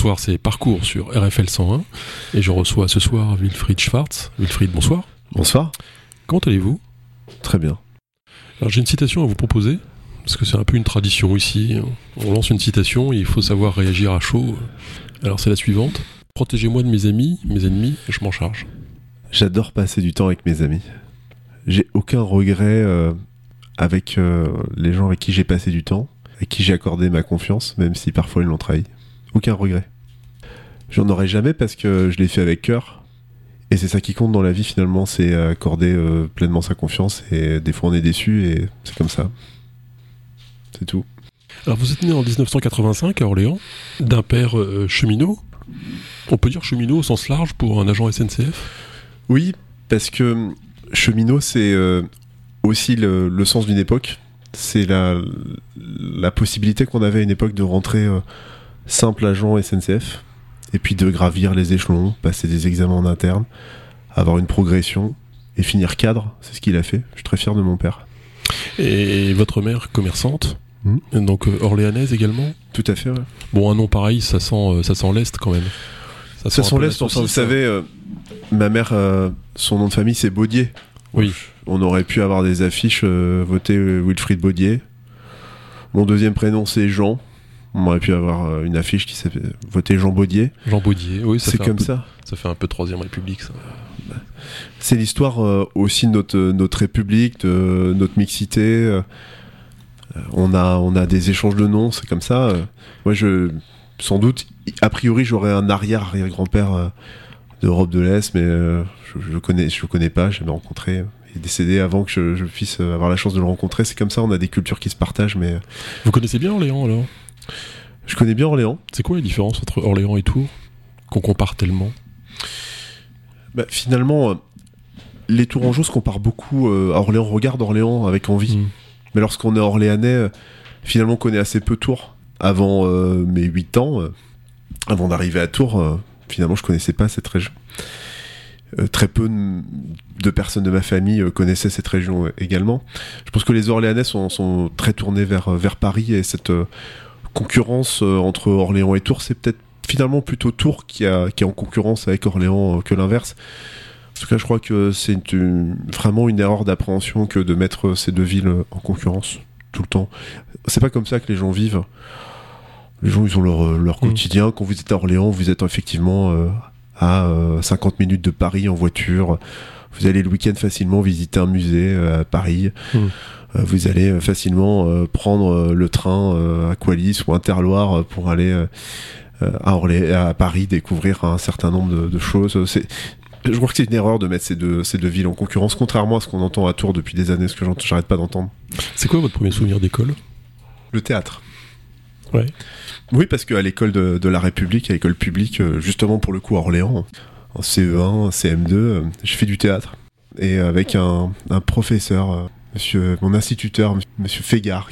Bonsoir, c'est Parcours sur RFL 101 et je reçois ce soir Wilfried Schwartz. Wilfried, bonsoir. Bonsoir. Comment allez-vous? Très bien. Alors j'ai une citation à vous proposer, parce que c'est un peu une tradition ici. On lance une citation et il faut savoir réagir à chaud. Alors c'est la suivante. Protégez-moi de mes amis, mes ennemis, je m'en charge. J'adore passer du temps avec mes amis. J'ai aucun regret euh, avec euh, les gens avec qui j'ai passé du temps, avec qui j'ai accordé ma confiance, même si parfois ils l'ont trahi. Aucun regret. J'en aurai jamais parce que je l'ai fait avec cœur. Et c'est ça qui compte dans la vie finalement, c'est accorder euh, pleinement sa confiance. Et des fois on est déçu et c'est comme ça. C'est tout. Alors vous êtes né en 1985 à Orléans, d'un père euh, cheminot. On peut dire cheminot au sens large pour un agent SNCF Oui, parce que cheminot c'est euh, aussi le, le sens d'une époque. C'est la, la possibilité qu'on avait à une époque de rentrer euh, simple agent SNCF et puis de gravir les échelons, passer des examens en interne, avoir une progression et finir cadre. C'est ce qu'il a fait. Je suis très fier de mon père. Et votre mère commerçante, Mhm. donc euh, orléanaise également? Tout à fait. ouais. Bon, un nom pareil, ça sent, euh, ça sent l'Est quand même. Ça sent l'Est, enfin, vous hein. savez, euh, ma mère, euh, son nom de famille c'est Baudier. Oui. On aurait pu avoir des affiches euh, voter Wilfried Baudier. Mon deuxième prénom c'est Jean. On aurait pu avoir euh, une affiche qui s'appelle voter Jean Baudier. Jean Baudier, oui, C'est comme peu- ça. Ça fait un peu Troisième République, ça. C'est l'histoire euh, aussi de notre, notre République, de notre mixité. euh, on, a, on a des échanges de noms, c'est comme ça. euh. moi, je, sans doute, a priori, j'aurais un arrière-arrière-grand-père euh, d'Europe de l'Est, mais euh, je ne le connais, je connais pas, je l'ai rencontré. Il est décédé avant que je, je puisse euh, avoir la chance de le rencontrer. C'est comme ça, on a des cultures qui se partagent, mais euh, Vous connaissez bien Orléans alors? Je connais bien Orléans. C'est quoi la différence entre Orléans et Tours Qu'on compare tellement? Bah, finalement, euh, les Tourangeaux se comparent beaucoup euh, à Orléans. Regarde Orléans avec envie. Mm. Mais lorsqu'on est orléanais, euh, finalement, on connaît assez peu Tours. Avant euh, mes 8 ans, euh, avant d'arriver à Tours, euh, finalement, je connaissais pas cette région. Très peu de, personnes de ma famille connaissaient cette région également. Je pense que les Orléanais sont, sont très tournés vers, vers Paris et cette concurrence euh, entre Orléans et Tours, c'est peut-être finalement plutôt Tours qui, a, qui est en concurrence avec Orléans euh, que l'inverse. En tout cas, je crois que c'est une- vraiment une erreur d'appréhension que de mettre ces deux villes en concurrence tout le temps. C'est pas comme ça que les gens vivent. Les gens, ils ont leur, leur Mm. quotidien. Quand vous êtes à Orléans, vous êtes effectivement euh, à euh, 50 minutes de Paris en voiture. Vous allez le week-end facilement visiter un musée euh, à Paris. Mm. Euh, vous allez euh, facilement euh, prendre le train à Qualis ou Interloire pour aller à, Orlé- à Paris découvrir un certain nombre de, de choses. C'est, je crois que c'est une erreur de mettre ces deux, ces deux villes en concurrence, contrairement à ce qu'on entend à Tours depuis des années, ce que j'arrête pas d'entendre. C'est quoi votre premier souvenir d'école? Le théâtre. Ouais. Oui, parce qu'à l'école de, de la République, à l'école publique, justement pour le coup à Orléans, en CE1, CM2, euh, j'ai fait du théâtre. Et avec un, un professeur, monsieur, mon instituteur, monsieur Fégard,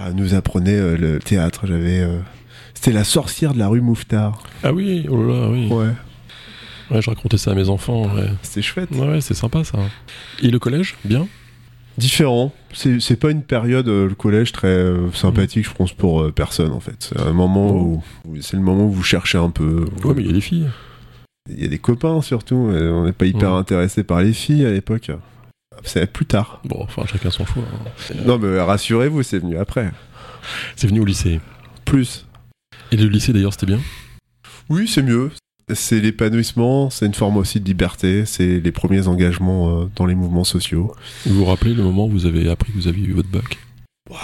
euh, nous apprenait euh, le théâtre. J'avais. euh, c'était la sorcière de la rue Mouffetard. Ah oui, oh là là, oui. Ouais. Ouais, je racontais ça à mes enfants. Ouais, C'était chouette. ouais, ouais, c'est sympa ça. Et le collège Bien? Différent. C'est c'est pas une période, euh, le collège, très euh, sympathique, je pense, pour euh, personne, en fait. C'est un moment où. où- C'est le moment où vous cherchez un peu. Ouais, mais il y a des filles. Il y a des copains surtout, on n'est pas hyper intéressé par les filles à l'époque. C'est plus tard. Bon, enfin, chacun son choix. hein. Non mais rassurez-vous, c'est venu après. C'est venu au lycée. Plus. Et le lycée d'ailleurs, c'était bien? Oui, c'est mieux. C'est l'épanouissement, c'est une forme aussi de liberté, c'est les premiers engagements euh, dans les mouvements sociaux. Vous vous rappelez le moment où vous avez appris que vous aviez eu votre bac?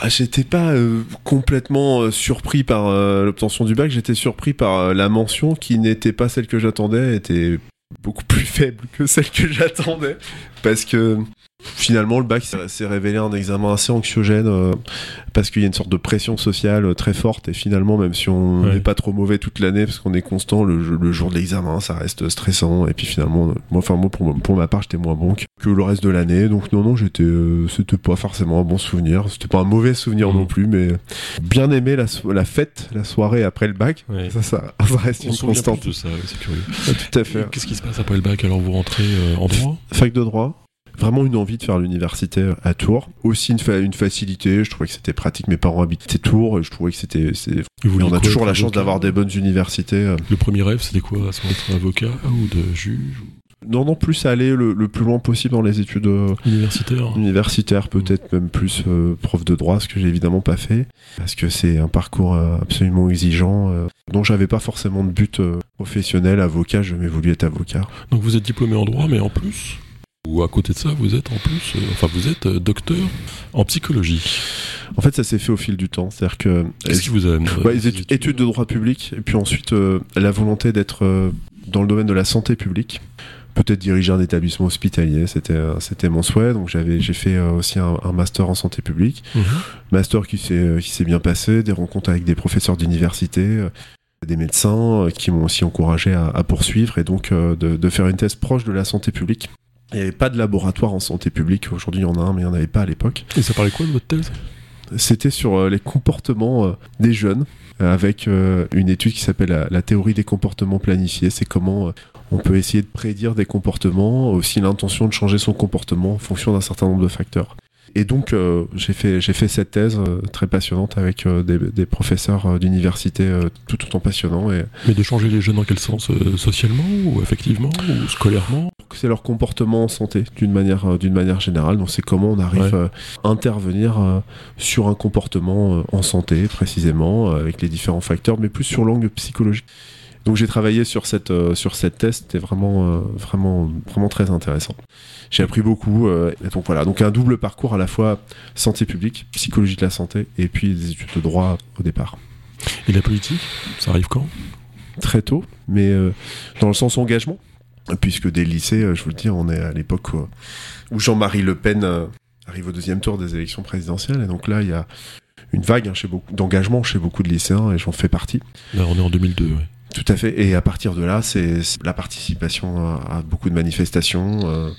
J'étais pas euh, complètement euh, surpris par euh, l'obtention du bac, j'étais surpris par la mention qui n'était pas celle que j'attendais, était beaucoup plus faible que celle que j'attendais. Parce que finalement, le bac s'est- révélé un examen assez anxiogène, euh, parce qu'il y a une sorte de pression sociale euh, très forte, et finalement, même si on Ouais. n'est pas trop mauvais toute l'année, parce qu'on est constant, le, le jour de l'examen, ça reste stressant, et puis finalement, euh, moi, enfin, moi pour, pour ma part, j'étais moins bon que, le reste de l'année, donc non, non, j'étais, euh, c'était pas forcément un bon souvenir, c'était pas un mauvais souvenir non plus, mais bien aimé la, so- la fête, la soirée après le bac, Ouais. ça, ça, ça reste On une constante. plus de ça, ouais, c'est curieux. Tout à fait. Qu'est-ce qui se passe après le bac? Alors vous rentrez euh, en droit? Fac de droit. Vraiment une envie de faire l'université à Tours. Aussi une, fa- une facilité, je trouvais que c'était pratique. Mes parents habitaient Tours et je trouvais que c'était. On a toujours la chance d'avoir des bonnes universités. euh. Le premier rêve, c'était quoi? Soit être avocat ou de juge Non, non, plus aller le, le plus loin possible dans les études euh, Universitaire universitaires, peut-être même plus euh, prof de droit, ce que j'ai évidemment pas fait, parce que c'est un parcours euh, absolument exigeant. Euh, donc j'avais pas forcément de but professionnel, avocat, je jamais voulu être avocat. Donc vous êtes diplômé en droit, mais en plus, ou à côté de ça, vous êtes en plus, euh, enfin vous êtes euh, docteur en psychologie. En fait, ça s'est fait au fil du temps, c'est-à-dire que Qu'est-ce qui vous amène euh, Ouais, les ces études, études de droit public, et puis ensuite euh, la volonté d'être euh, dans le domaine de la santé publique. Peut-être diriger un établissement hospitalier, c'était euh, c'était mon souhait. Donc j'avais j'ai fait euh, aussi un, un master en santé publique, Mhm. master qui s'est euh, qui s'est bien passé, des rencontres avec des professeurs d'université, euh, des médecins euh, qui m'ont aussi encouragé à, à poursuivre et donc euh, de, de faire une thèse proche de la santé publique. Il n'y avait pas de laboratoire en santé publique. Aujourd'hui, il y en a un, mais il n'y en avait pas à l'époque. Et ça parlait quoi de votre thèse? C'était sur euh, les comportements euh, des jeunes, euh, avec une étude qui s'appelle la, la théorie des comportements planifiés. C'est comment on peut essayer de prédire des comportements, aussi l'intention de changer son comportement en fonction d'un certain nombre de facteurs. Et donc, euh, j'ai fait, j'ai fait cette thèse euh, très passionnante avec euh, des, des professeurs euh, d'université euh, tout autant passionnants. Et Mais de changer les jeunes dans quel sens euh, Socialement ou affectivement ou scolairement? C'est leur comportement en santé d'une manière, euh, d'une manière générale. Donc, c'est comment on arrive Ouais. à intervenir euh, sur un comportement euh, en santé, précisément, euh, avec les différents facteurs, mais plus sur l'angle psychologique. Donc, j'ai travaillé sur cette, euh, sur cette thèse. C'était vraiment, euh, vraiment, vraiment très intéressant. J'ai appris beaucoup. euh, et donc, voilà. Donc, un double parcours à la fois santé publique, psychologie de la santé, et puis des études de droit au départ. Et la politique Ça arrive quand? Très tôt, mais euh, dans le sens engagement, puisque dès le lycée, euh, je vous le dis, on est à l'époque où, Jean-Marie Le Pen arrive au deuxième tour des élections présidentielles, et donc là, il y a une vague hein, d'engagement chez beaucoup de lycéens, et j'en fais partie. Là, on est en 2002. ouais. Tout à fait. Et à partir de là, c'est la participation à, à beaucoup de manifestations. euh,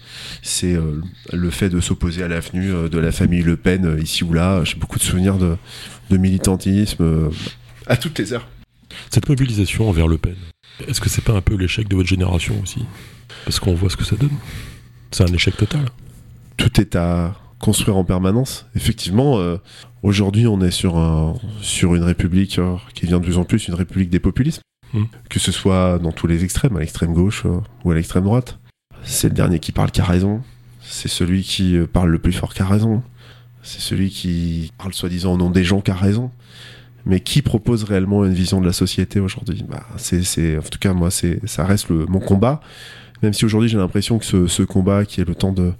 c'est euh, le fait de s'opposer à l'avenue euh, de la famille Le Pen ici ou là. J'ai beaucoup de souvenirs de, de militantisme à toutes les heures. Cette mobilisation envers Le Pen, est-ce que c'est pas un peu l'échec de votre génération aussi? Parce qu'on voit ce que ça donne. C'est un échec total. tout est à construire en permanence. Effectivement, euh, aujourd'hui, on est sur, un, sur une république euh, qui devient de plus en plus une république des populismes. Mm. Que ce soit dans tous les extrêmes, à l'extrême gauche euh, ou à l'extrême droite. C'est le dernier qui parle qui a raison. C'est celui qui euh, parle le plus fort qui a raison. C'est celui qui parle soi-disant au nom des gens qui a raison. Mais qui propose réellement une vision de la société aujourd'hui? Bah, c'est, En tout cas, moi, c'est, ça reste mon combat. Même si aujourd'hui, j'ai l'impression que ce, combat, qui est le temps de,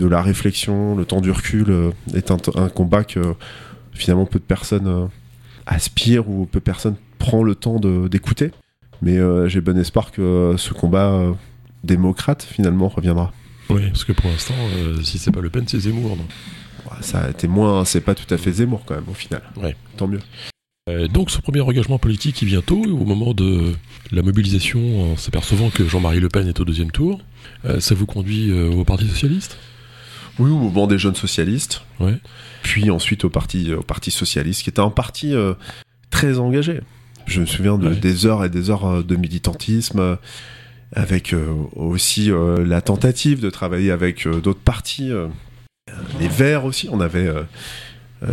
la réflexion, le temps du recul, euh, est un, un combat que finalement peu de personnes euh, aspirent ou peu de personnes prend le temps d'écouter. Mais euh, j'ai bon espoir que euh, ce combat euh, démocrate finalement reviendra. Oui, parce que pour l'instant, si c'est pas Le Pen, c'est Zemmour. non Ça a été moins, c'est pas tout à fait Zemmour quand même au final. Ouais. Tant mieux. Euh, donc ce premier engagement politique qui vient tôt, au moment de la mobilisation, en s'apercevant que Jean-Marie Le Pen est au deuxième tour, euh, ça vous conduit euh, au Parti Socialiste? Oui, au mouvement des jeunes socialistes. Ouais. Puis ensuite au parti, au parti socialiste, qui était un parti très engagé. Je me souviens de, Ouais. des heures et des heures euh, de militantisme, euh, avec euh, aussi la tentative de travailler avec d'autres partis. les Verts aussi, on avait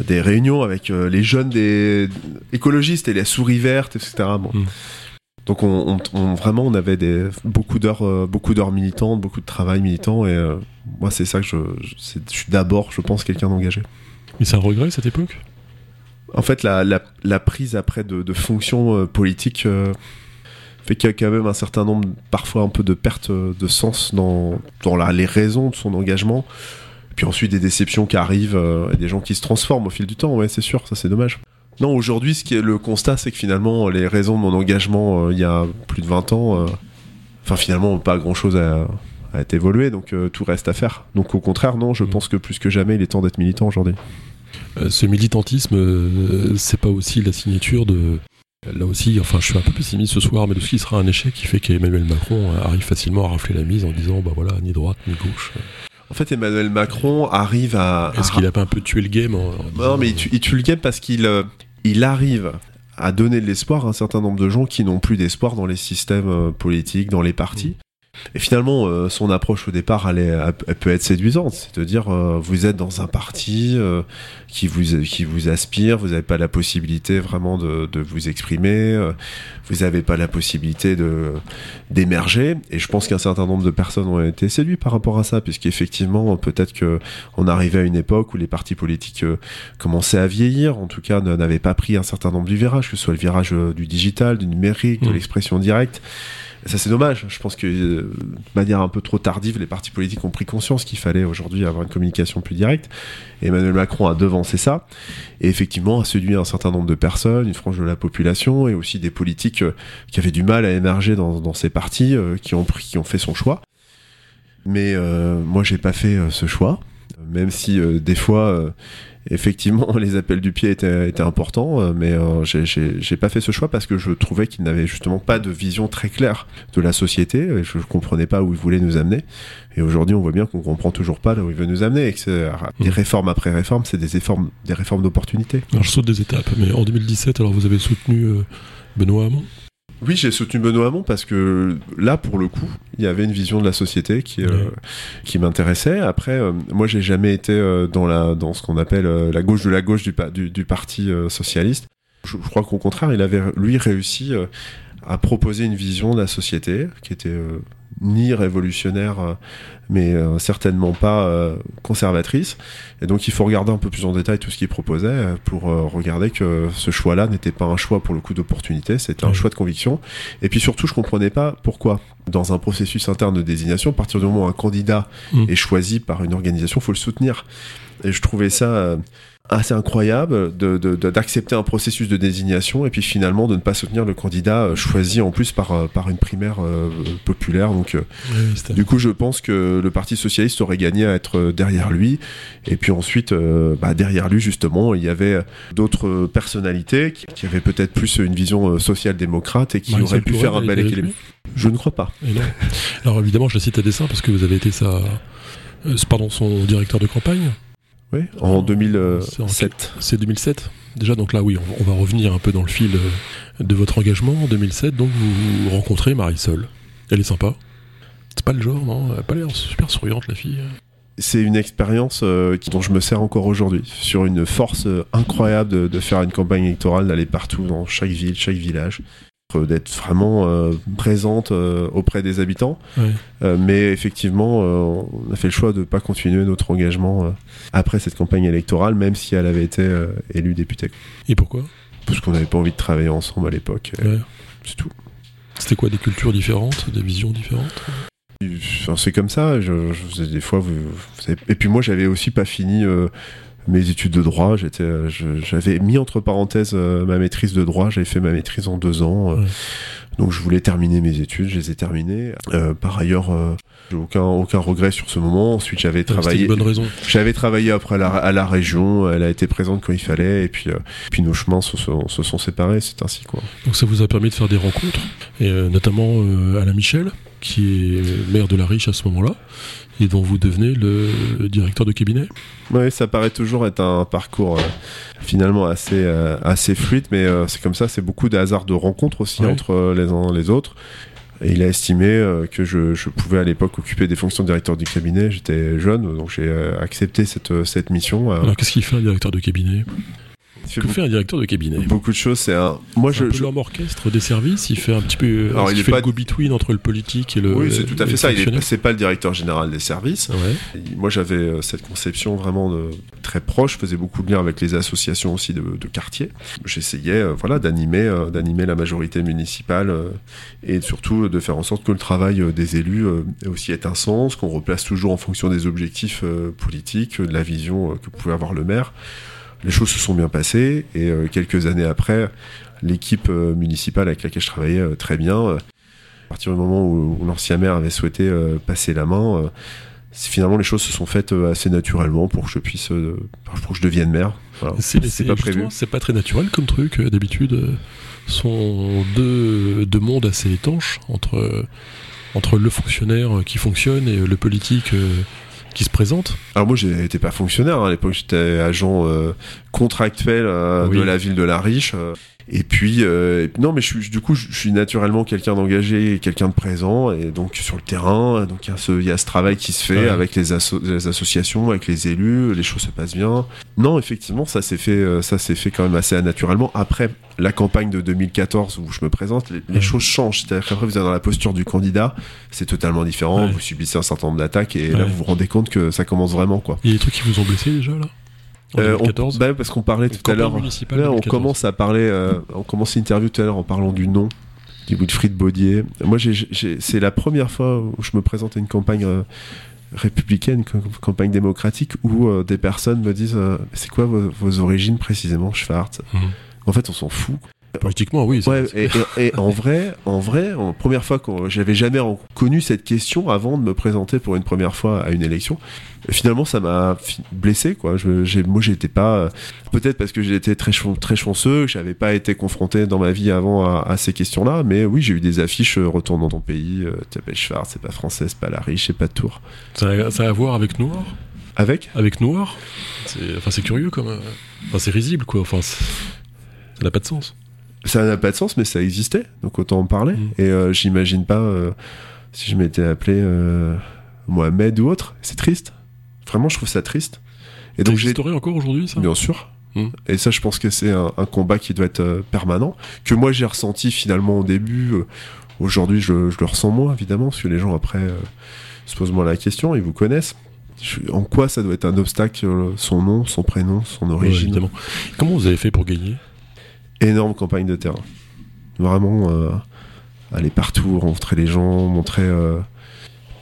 des réunions avec les jeunes des écologistes et les souris vertes, etc. Bon. Mm. Donc on, on- on- vraiment on avait des, beaucoup d'heures euh, beaucoup d'heures militantes, beaucoup de travail militant et euh, moi c'est ça que je, je, je suis d'abord je pense quelqu'un d'engagé. Mais c'est un regret cette époque? En fait la, la, la prise après de, de fonctions euh, politiques euh, fait qu'il y a quand même un certain nombre parfois un peu de pertes euh, de sens dans, dans la- les raisons de son engagement. Puis ensuite des déceptions qui arrivent euh, et des gens qui se transforment au fil du temps, ouais c'est sûr, ça c'est dommage. Non, aujourd'hui, ce qui est le constat, c'est que finalement, les raisons de mon engagement euh, il y a plus de 20 ans, euh, enfin finalement, pas grand-chose a, a été évolué, donc tout reste à faire. Donc au contraire, non, je Mm. pense que plus que jamais, il est temps d'être militant aujourd'hui. Euh, Ce militantisme, euh, c'est pas aussi la signature de... Là aussi, enfin, je suis un peu pessimiste ce soir, mais de ce qui sera un échec qui fait qu'Emmanuel Macron arrive facilement à rafler la mise en disant, bah voilà, ni droite ni gauche. En fait, Emmanuel Macron arrive à... Est-ce à- qu'il a pas un peu tué le game en, en disant, Non, mais il tue, il tue le game parce qu'il euh, il arrive à donner de l'espoir à un certain nombre de gens qui n'ont plus d'espoir dans les systèmes euh, politiques, dans les partis. Et finalement, euh, son approche au départ, elle, est- elle peut être séduisante. C'est de dire, euh, vous êtes dans un parti euh, qui, vous, qui vous aspire, vous n'avez pas la possibilité vraiment de, de vous exprimer, euh, vous n'avez pas la possibilité de d'émerger. Et je pense qu'un certain nombre de personnes ont été séduits par rapport à ça, puisqu'effectivement, peut-être que on arrivait à une époque où les partis politiques euh, commençaient à vieillir, en tout cas n'avaient pas pris un certain nombre de virages, que ce soit le virage euh, du digital, du numérique, de Mm. l'expression directe. Ça c'est dommage. Je pense que euh, de manière un peu trop tardive, les partis politiques ont pris conscience qu'il fallait aujourd'hui avoir une communication plus directe. Emmanuel Macron a devancé ça et effectivement a séduit un certain nombre de personnes, une frange de la population et aussi des politiques euh, qui avaient du mal à émerger dans, ces partis, euh, qui ont pris, qui ont fait son choix. Mais moi j'ai pas fait ce choix, même si euh, des fois euh, effectivement les appels du pied étaient, étaient importants, euh, mais euh, j'ai- pas fait ce choix parce que je trouvais qu'il n'avait justement pas de vision très claire de la société, et je, comprenais pas où il voulait nous amener. Et aujourd'hui, on voit bien qu'on comprend toujours pas là où il veut nous amener, et que c'est- des Mhm. réformes après réformes, c'est des réformes, des réformes d'opportunité. Alors je saute des étapes, mais en 2017, alors vous avez soutenu euh, Benoît Hamon? Oui, j'ai soutenu Benoît Hamon parce que là, pour le coup, il y avait une vision de la société qui, euh, qui m'intéressait. Après, euh, moi, j'ai jamais été euh, dans, la, dans ce qu'on appelle euh, la gauche de la gauche du, du, du parti euh, socialiste. Je, je crois qu'au contraire, il avait, lui, réussi euh, à proposer une vision de la société qui était euh, ni révolutionnaire, euh, mais euh, certainement pas euh, conservatrice. Et donc, il faut regarder un peu plus en détail tout ce qu'il proposait euh, pour euh, regarder que ce choix-là n'était pas un choix pour le coup d'opportunité, c'était un choix de conviction. Et puis surtout, je comprenais pas pourquoi, dans un processus interne de désignation, à partir du moment où un candidat Mm. est choisi par une organisation, faut le soutenir. Et je trouvais ça euh, assez incroyable d'accepter un processus de désignation et puis finalement de ne pas soutenir le candidat euh, choisi en plus par, euh, par une primaire euh, populaire. Donc, du coup, je pense que le Parti socialiste aurait gagné à être derrière lui. Et puis ensuite, bah, derrière lui, justement, il y avait d'autres personnalités qui, avaient peut-être plus une vision social-démocrate et qui Marisol auraient pu faire un bel équilibre. Je ne crois pas. Et non. Alors évidemment, je la cite à dessein parce que vous avez été sa, pardon, son directeur de campagne. Oui, en C'est en 2007. C'est 2007. Déjà, donc là, oui, on, on va revenir un peu dans le fil euh, de votre engagement. En 2007, donc vous rencontrez Marisol. Elle est sympa. C'est pas le genre, non? Elle a pas l'air super souriante, la fille. C'est une expérience euh, dont je me sers encore aujourd'hui, sur une force euh, incroyable de, de faire une campagne électorale, d'aller partout, dans chaque ville, chaque village, euh, d'être vraiment euh, présente euh, auprès des habitants. Euh, mais effectivement, on a fait le choix de ne pas continuer notre engagement après cette campagne électorale, même si elle avait été élue députée. Et pourquoi? Parce qu'on n'avait pas envie de travailler ensemble à l'époque. Ouais. C'est tout. C'était quoi Des cultures différentes Des visions différentes? Enfin, c'est comme ça. Je, je faisais des fois, vous, vous et puis moi, j'avais aussi pas fini mes études de droit. J'étais, euh, j'avais mis entre parenthèses euh, ma maîtrise de droit. J'avais fait ma maîtrise en deux ans. euh, Ouais. Donc, je voulais terminer mes études. Je les ai terminées. Euh, par ailleurs, euh, j'ai aucun aucun regret sur ce moment. Ensuite, j'avais travaillé. une bonne raison. J'avais travaillé après à la, à la région. Elle a été présente quand il fallait. Et puis, euh, puis nos chemins se sont, se sont séparés. C'est ainsi quoi. Donc ça vous a permis de faire des rencontres, et notamment euh, Alain Michel, qui est maire de la Riche à ce moment-là, et dont vous devenez le directeur de cabinet. Ouais, ça paraît toujours être un parcours euh, finalement assez, euh, assez fluide, mais euh, c'est comme ça, c'est beaucoup de hasard de rencontres aussi Ouais. entre les uns et les autres. Et il a estimé euh, que je, je pouvais à l'époque occuper des fonctions de directeur du cabinet. J'étais jeune, donc j'ai euh, accepté cette, cette mission. euh. Alors qu'est-ce qu'il fait un directeur de cabinet? Que fait un directeur de cabinet beaucoup, de choses. C'est un. Moi, je, un peu je- l'homme orchestre des services, il fait un petit peu Alors, est-ce il qu'il est fait pas- le go-between entre le politique et le oui, c'est tout à fait ça. Il est, fonctionnaire. c'est pas le directeur général des services. Ouais. Moi, j'avais euh, cette conception vraiment de, très proche. Je faisais beaucoup de liens avec les associations aussi de, de quartier. J'essayais, euh, voilà, d'animer, euh, d'animer la majorité municipale euh, et surtout euh, de faire en sorte que le travail euh, des élus euh, ait aussi ait un sens, qu'on replace toujours en fonction des objectifs euh, politiques, euh, de la vision euh, que pouvait avoir le maire. Les choses se sont bien passées et euh, quelques années après, l'équipe euh, municipale avec laquelle je travaillais euh, très bien. euh, à partir du moment où, où l'ancien maire avait souhaité euh, passer la main, euh, finalement les choses se sont faites assez naturellement pour que je puisse, pour que je devienne maire. Voilà. C'est pas prévu. C'est pas très naturel comme truc. D'habitude, sont deux, deux mondes assez étanches entre, entre le fonctionnaire qui fonctionne et le politique euh, qui se présente. Alors moi j'étais pas fonctionnaire hein. à l'époque, j'étais agent euh, contractuel euh, Oui. de la ville de La Riche. Euh, Et puis, euh, non, mais je suis, du coup, je suis naturellement quelqu'un d'engagé, quelqu'un de présent, et donc sur le terrain, donc il y, a ce, il y a ce travail qui se fait Ouais. avec les, asso- les associations, avec les élus, les choses se passent bien. Non, effectivement, ça s'est fait, euh, ça s'est fait quand même assez naturellement. Après la campagne de 2014 où je me présente, les, choses changent. C'est-à-dire qu'après vous êtes dans la posture du candidat, c'est totalement différent. Ouais. Vous subissez un certain nombre d'attaques, et là vous vous rendez compte que ça commence vraiment, quoi. Il y a des trucs qui vous ont blessé déjà là? En Euh, on- 2014 bah, parce qu'on parlait tout à l'heure. on 2014. commence à parler, euh, on commence l'interview tout à l'heure en parlant du nom du Wilfried Baudier. Moi, c'est la première fois où je me présente à une campagne euh, républicaine, campagne démocratique, où euh, des personnes me disent euh, c'est quoi vos, vos origines précisément, Schwartz? Mhm. En fait, on s'en fout. Politiquement, oui. Ouais, et, et- et en vrai, en vrai, en première fois que j'avais jamais connu cette question avant de me présenter pour une première fois à une élection. Finalement, ça m'a blessé, quoi. Je, moi, j'étais pas, euh, peut-être parce que j'étais très, chan- très chanceux, que j'avais pas été confronté dans ma vie avant à, à ces questions-là. Mais oui, j'ai eu des affiches euh, retourne dans ton pays, euh, tu t'appelles Schwarz, c'est pas français, c'est pas la riche, c'est pas de tour. Ça, a, ça a à voir avec Noir? Avec? Avec Noir? C'est enfin, c'est curieux comme. euh, Enfin, c'est risible quoi. Enfin, ça n'a pas de sens. Ça n'a pas de sens, mais ça existait, donc autant en parler. Mm. Et euh, j'imagine pas euh, si je m'étais appelé euh, Mohamed ou autre. C'est triste. Vraiment, je trouve ça triste. Et Donc j'ai encore aujourd'hui ça? Bien sûr. Mm. Et ça, je pense que c'est un, un combat qui doit être euh, permanent, que moi j'ai ressenti finalement au début. euh, Aujourd'hui, je, je le ressens moins, évidemment, parce que les gens après euh, se posent moins la question, ils vous connaissent. En quoi ça doit être un obstacle, son nom, son prénom, son Ouais, origine évidemment. Comment vous avez fait pour gagner? Énorme campagne de terrain. Vraiment, euh, aller partout, rencontrer les gens, montrer. euh,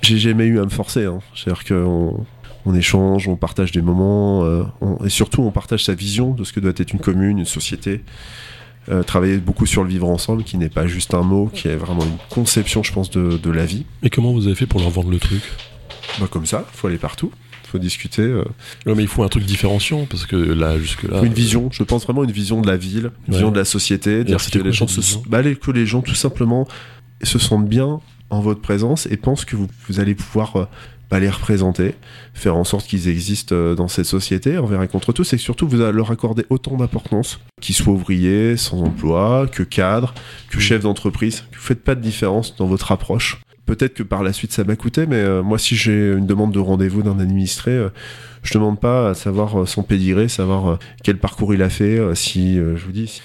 J'ai jamais eu à me forcer. Hein. C'est-à-dire qu'on on échange, on partage des moments, euh, on- et surtout on partage sa vision de ce que doit être une commune, une société. Euh, travailler beaucoup sur le vivre ensemble, qui n'est pas juste un mot, qui est vraiment une conception, je pense, de, de la vie. Et comment vous avez fait pour leur vendre le truc? Bah, comme ça, faut aller partout, faut discuter. euh, Ouais, mais il faut un truc différenciant parce que là, jusque-là. une vision, je pense vraiment une vision de la ville, une Ouais. vision de la société, dire que les gens se, bah, les- que les gens tout simplement se sentent bien en votre présence et pensent que vous, vous allez pouvoir euh, bah, les représenter, faire en sorte qu'ils existent euh, dans cette société envers et contre tous, et surtout vous allez leur accorder autant d'importance, qu'ils soient ouvriers, sans emploi, que cadres, que Mm. chefs d'entreprise, que vous faites pas de différence dans votre approche. Peut-être que par la suite ça m'a coûté, mais euh, moi si j'ai une demande de rendez-vous d'un administré, euh, je demande pas à savoir euh, son pédigré, savoir euh, quel parcours il a fait, si, je vous dis,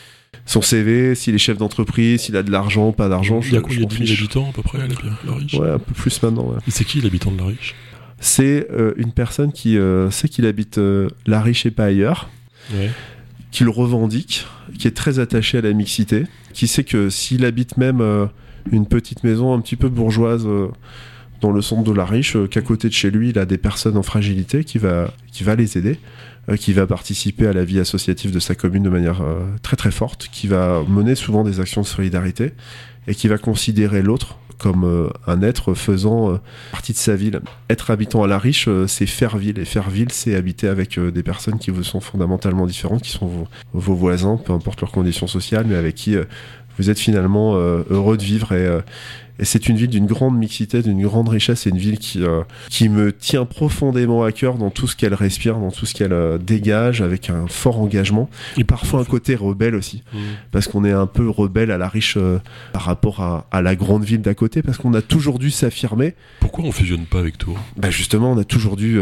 son CV, s'il est chef d'entreprise, s'il a de l'argent, pas d'argent. Il y a je- quoi je Il y a m'en 10 000 fiche. habitants à peu près, la, la riche? Ouais, un peu plus maintenant. ouais. Et c'est qui l'habitant de la riche? C'est une personne qui sait qu'il habite la riche et pas ailleurs, Ouais. qui le revendique, qui est très attaché à la mixité, qui sait que s'il habite même une petite maison un petit peu bourgeoise euh, dans le centre de la riche, euh, qu'à côté de chez lui, il a des personnes en fragilité qui va, qui va les aider, euh, qui va participer à la vie associative de sa commune de manière très très forte, qui va mener souvent des actions de solidarité et qui va considérer l'autre comme un être faisant partie de sa ville. Être habitant à la riche, c'est faire ville, et faire ville, c'est habiter avec des personnes qui vous sont fondamentalement différentes, qui sont vos, vos voisins, peu importe leurs conditions sociales, mais avec qui vous êtes finalement euh, heureux de vivre et, euh, et c'est une ville d'une grande mixité, d'une grande richesse. C'est une ville qui, euh, qui me tient profondément à cœur dans tout ce qu'elle respire, dans tout ce qu'elle euh, dégage, avec un fort engagement. Et Parfois un côté rebelle aussi, Mmh. parce qu'on est un peu rebelle à la riche euh, par rapport à, à la grande ville d'à côté, parce qu'on a toujours dû s'affirmer. Pourquoi on fusionne pas avec Tours Bah justement, on a toujours dû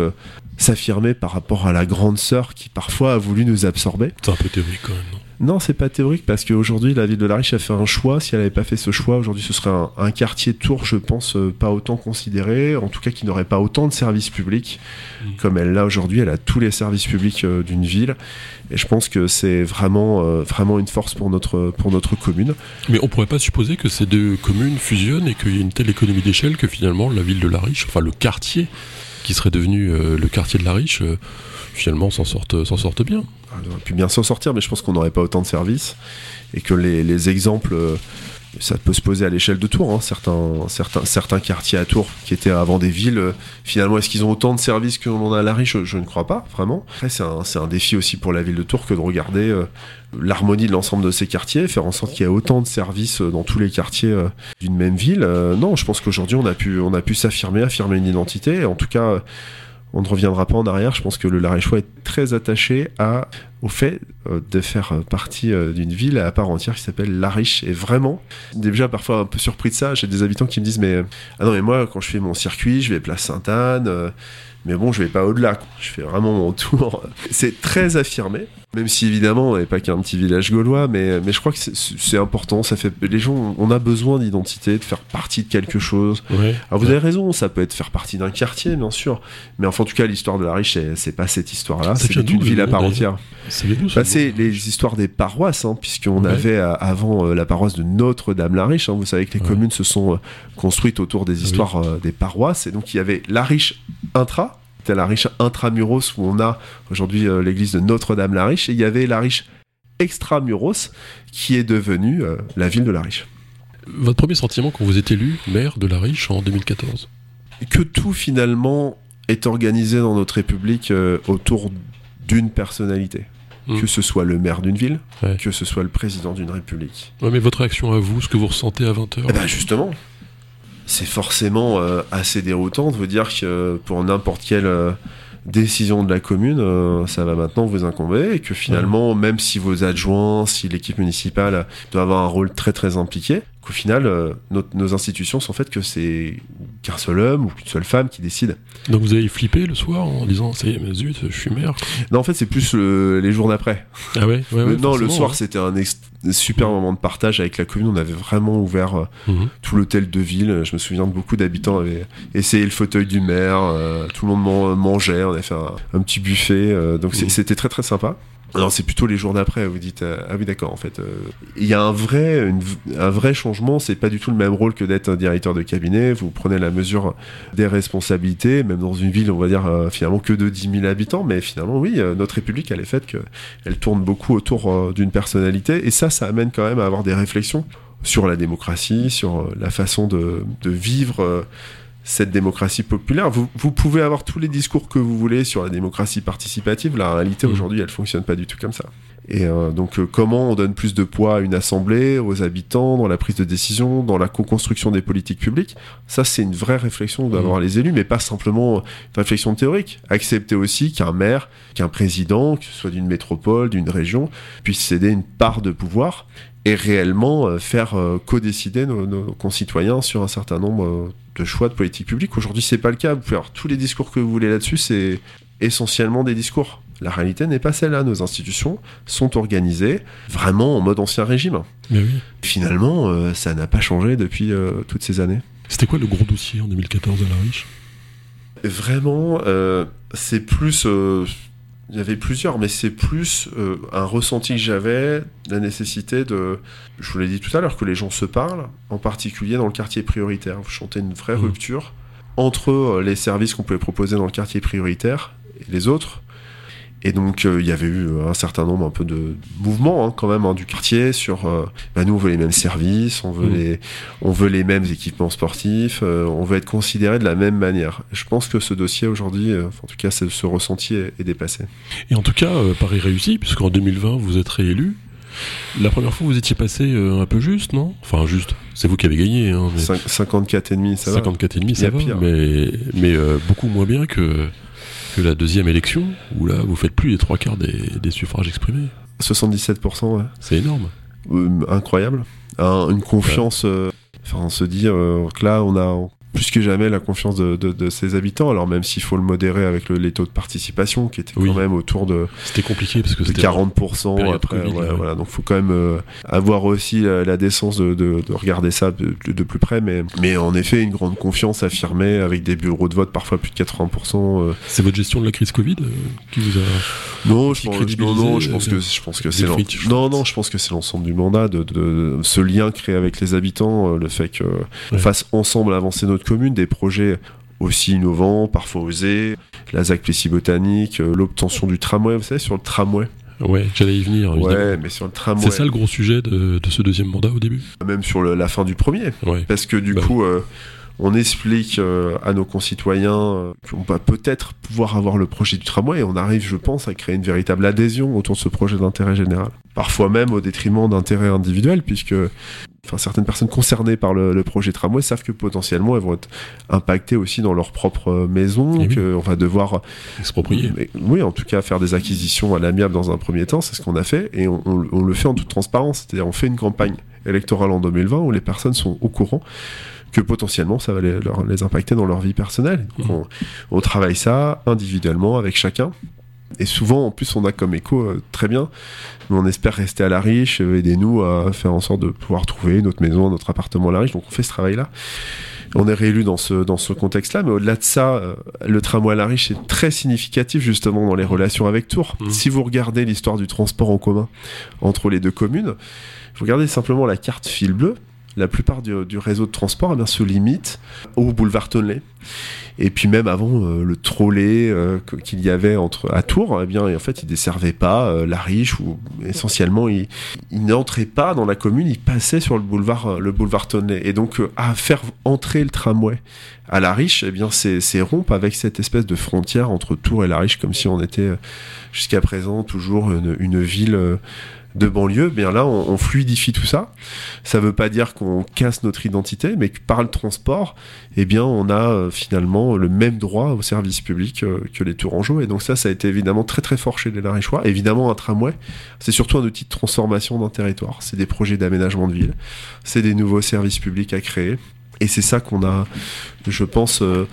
s'affirmer par rapport à la grande sœur qui parfois a voulu nous absorber. C'est un peu théorique quand même, non? Non, c'est pas théorique parce qu'aujourd'hui, la ville de la Riche a fait un choix. Si elle n'avait pas fait ce choix, aujourd'hui, ce serait un, un quartier de Tours, je pense, euh, pas autant considéré, en tout cas qui n'aurait pas autant de services publics Mm. comme elle l'a aujourd'hui. Elle a tous les services publics euh, d'une ville. Et je pense que c'est vraiment, euh, vraiment une force pour notre, pour notre commune. Mais on pourrait pas supposer que ces deux communes fusionnent et qu'il y ait une telle économie d'échelle que finalement la ville de la Riche, enfin le quartier qui serait devenu euh, le quartier de la Riche, finalement s'en sorte, s'en sorte bien. Elle aurait pu bien s'en sortir, mais je pense qu'on n'aurait pas autant de services. Et que les, les exemples, euh, ça peut se poser à l'échelle de Tours. hein. Certains, certains, certains quartiers à Tours qui étaient avant des villes, euh, finalement, est-ce qu'ils ont autant de services que l'on a à la riche je, ne crois pas, vraiment. Après, c'est un, un défi aussi pour la ville de Tours que de regarder euh, l'harmonie de l'ensemble de ces quartiers, faire en sorte qu'il y ait autant de services dans tous les quartiers d'une même ville. Non, je pense qu'aujourd'hui, on a pu, on a pu s'affirmer, affirmer une identité. En tout cas, on ne reviendra pas en arrière. Je pense que le Larichois est très attaché au fait euh, de faire partie euh, d'une ville à part entière qui s'appelle La Riche. Et vraiment, déjà parfois un peu surpris de ça, j'ai des habitants qui me disent mais ah non mais moi quand je fais mon circuit, je vais place Sainte-Anne. mais bon, je vais pas au-delà. Je fais vraiment mon tour. C'est très affirmé. Même si évidemment on n'est pas qu'un petit village gaulois, mais, mais je crois que c'est important. Ça fait les gens, on a besoin d'identité, de faire partie de quelque chose. Alors vous avez raison, ça peut être faire partie d'un quartier, bien sûr, mais enfin en tout cas l'histoire de la riche, c'est pas cette histoire-là. C'est une ville à part entière. C'est bah, les histoires des paroisses, hein, puisqu'on avait euh, avant euh, la paroisse de Notre-Dame-la-Riche. Hein, vous savez que les communes se sont euh, construites autour des ah histoires des paroisses, et donc il y avait la riche intra c'était la riche intramuros où on a aujourd'hui euh, l'église de Notre-Dame la Riche et il y avait la riche extramuros qui est devenue euh, la ville de la Riche. Votre premier sentiment quand vous êtes élu maire de la Riche en 2014 Que tout finalement est organisé dans notre République euh, autour d'une personnalité. Hmm. Que ce soit le maire d'une ville, que ce soit le président d'une république. mais votre réaction à vous, ce que vous ressentez à 20h eh ben Justement, c'est forcément euh, assez déroutant de vous dire que pour n'importe quelle euh, décision de la commune, euh, ça va maintenant vous incomber et que finalement, même si vos adjoints, si l'équipe municipale doit avoir un rôle très très impliqué, qu'au final, euh, nos institutions sont faites que c'est qu'un seul homme ou qu'une seule femme qui décide. Donc vous avez flippé le soir en disant ça y est, mais zut, je suis maire Non, en fait, c'est plus les jours d'après. Ah ouais, Non, le soir, c'était un super moment de partage avec la commune. On avait vraiment ouvert euh, mhm. tout l'hôtel de ville. Je me souviens de beaucoup d'habitants avaient essayé le fauteuil du maire. Euh, tout le monde mangeait. On avait fait un, petit buffet. donc mhm. c'était très très sympa. Non, c'est plutôt les jours d'après. Vous dites euh, ah oui d'accord en fait. Euh, il y a un vrai un vrai changement. C'est pas du tout le même rôle que d'être un directeur de cabinet. Vous prenez la mesure des responsabilités, même dans une ville on va dire euh, finalement que de 10 000 habitants, mais finalement oui notre République elle est faite que elle tourne beaucoup autour d'une personnalité et ça ça amène quand même à avoir des réflexions sur la démocratie, sur la façon de, de vivre cette démocratie populaire. Vous, vous, pouvez avoir tous les discours que vous voulez sur la démocratie participative. La réalité mmh. aujourd'hui, elle fonctionne pas du tout comme ça. Et euh, donc, euh, comment on donne plus de poids à une assemblée, aux habitants, dans la prise de décision, dans la co-construction des politiques publiques? Ça, c'est une vraie réflexion d'avoir mmh. les élus, mais pas simplement une réflexion théorique. Accepter aussi qu'un maire, qu'un président, que ce soit d'une métropole, d'une région, puisse céder une part de pouvoir et réellement euh, faire co-décider nos, nos, concitoyens sur un certain nombre de choix de politique publique. Aujourd'hui, c'est pas le cas. Vous pouvez avoir tous les discours que vous voulez là-dessus, c'est essentiellement des discours. La réalité n'est pas celle-là. Nos institutions sont organisées vraiment en mode ancien régime. Mais Finalement, euh, ça n'a pas changé depuis euh, toutes ces années. C'était quoi le gros dossier en 2014 à la Riche Vraiment, euh, c'est plus il y avait plusieurs, mais c'est plus euh, un ressenti que j'avais, la nécessité de, je vous l'ai dit tout à l'heure, que les gens se parlent, en particulier dans le quartier prioritaire. Vous chantez une vraie mmh. rupture entre euh, les services qu'on pouvait proposer dans le quartier prioritaire et les autres, et donc euh, il y avait eu euh, un certain nombre un peu de mouvements hein, quand même hein, du quartier sur euh, bah, nous on veut les mêmes services, on veut mmh. les on veut les mêmes équipements sportifs, on veut être considéré de la même manière. je pense que ce dossier aujourd'hui, en tout cas ce ressenti est, dépassé. Et en tout cas Paris réussi puisqu'en 2020 vous êtes réélu. La première fois, vous étiez passé un peu juste, non? Enfin, juste. C'est vous qui avez gagné. Hein, mais... 54,5, ça 54 va. 54,5, ça va. Mais, mais beaucoup moins bien que, que la deuxième élection, où là, vous faites plus les trois quarts des, suffrages exprimés. 77%, ouais. C'est énorme. Euh, incroyable. une confiance. Euh, enfin, on se dit euh, que là, on a, plus que jamais la confiance de, de, ses habitants. Alors même s'il faut le modérer avec le, les taux de participation qui étaient quand même autour de c'était compliqué parce que c'était 40% après. voilà, donc faut quand même euh, avoir aussi la, décence de, de, regarder ça de, plus près. Mais mais en effet une grande confiance affirmée avec des bureaux de vote parfois plus de 80%. Euh. C'est votre gestion de la crise Covid euh, qui vous a non je pense, non, non je pense que je pense que c'est non non je pense que c'est l'ensemble du mandat de, ce lien créé avec les habitants, le fait que fasse ensemble avancer notre commune, des projets aussi innovants, parfois osés, la ZAC Plessis-Botanique, euh, l'obtention du tramway, vous savez, sur le tramway. Ouais, j'allais y venir. Ouais, mais sur le tramway. C'est ça le gros sujet de, ce deuxième mandat au début? Même sur la fin du premier. Ouais. Parce que du bah coup, euh, on explique euh, à nos concitoyens euh, qu'on va peut-être pouvoir avoir le projet du tramway et on arrive, je pense, à créer une véritable adhésion autour de ce projet d'intérêt général. Parfois même au détriment d'intérêts individuels, puisque enfin, certaines personnes concernées par le, projet tramway savent que potentiellement elles vont être impactées aussi dans leur propre maison, Eh oui. qu'on va devoir Exproprié. mais- oui, en tout cas, faire des acquisitions à l'amiable dans un premier temps, c'est ce qu'on a fait, et on, on- on le fait en toute transparence. C'est-à-dire, on fait une campagne électorale en 2020 où les personnes sont au courant que potentiellement ça va les, leur- les impacter dans leur vie personnelle. Donc, Mhm. on, on travaille ça individuellement avec chacun. Et souvent, en plus, on a comme écho euh, très bien, mais on espère rester à la riche, euh, aidez-nous à faire en sorte de pouvoir trouver notre maison, notre appartement à la riche. Donc, on fait ce travail-là. On est réélu dans ce, dans ce contexte-là, mais au-delà de ça, euh, le tramway à la riche est très significatif justement dans les relations avec Tours. Mhm. Si vous regardez l'histoire du transport en commun entre les deux communes, vous regardez simplement la carte fil bleu, la plupart du, réseau de transport eh bien, se limite au boulevard Tonley. Et puis même avant euh, le trolley euh, qu'il y avait entre à Tours, eh bien en fait il desservait pas euh, la riche ou essentiellement il, n'entrait pas dans la commune, il passait sur le boulevard le boulevard. Et donc à faire entrer le tramway à la riche, eh bien c'est rompre avec cette espèce de frontière entre Tours et la riche comme si on était jusqu'à présent toujours une, ville de banlieue, bien là, on, on fluidifie tout ça. Ça veut pas dire qu'on casse notre identité, mais que par le transport, eh bien, on a euh, finalement le même droit au service public euh, que les Tourangeaux. Et donc ça, ça a été évidemment très très fort chez les Larichois. Évidemment, un tramway, c'est surtout un outil de transformation d'un territoire. C'est des projets d'aménagement de ville, c'est des nouveaux services publics à créer. Et c'est ça qu'on a, je pense, euh,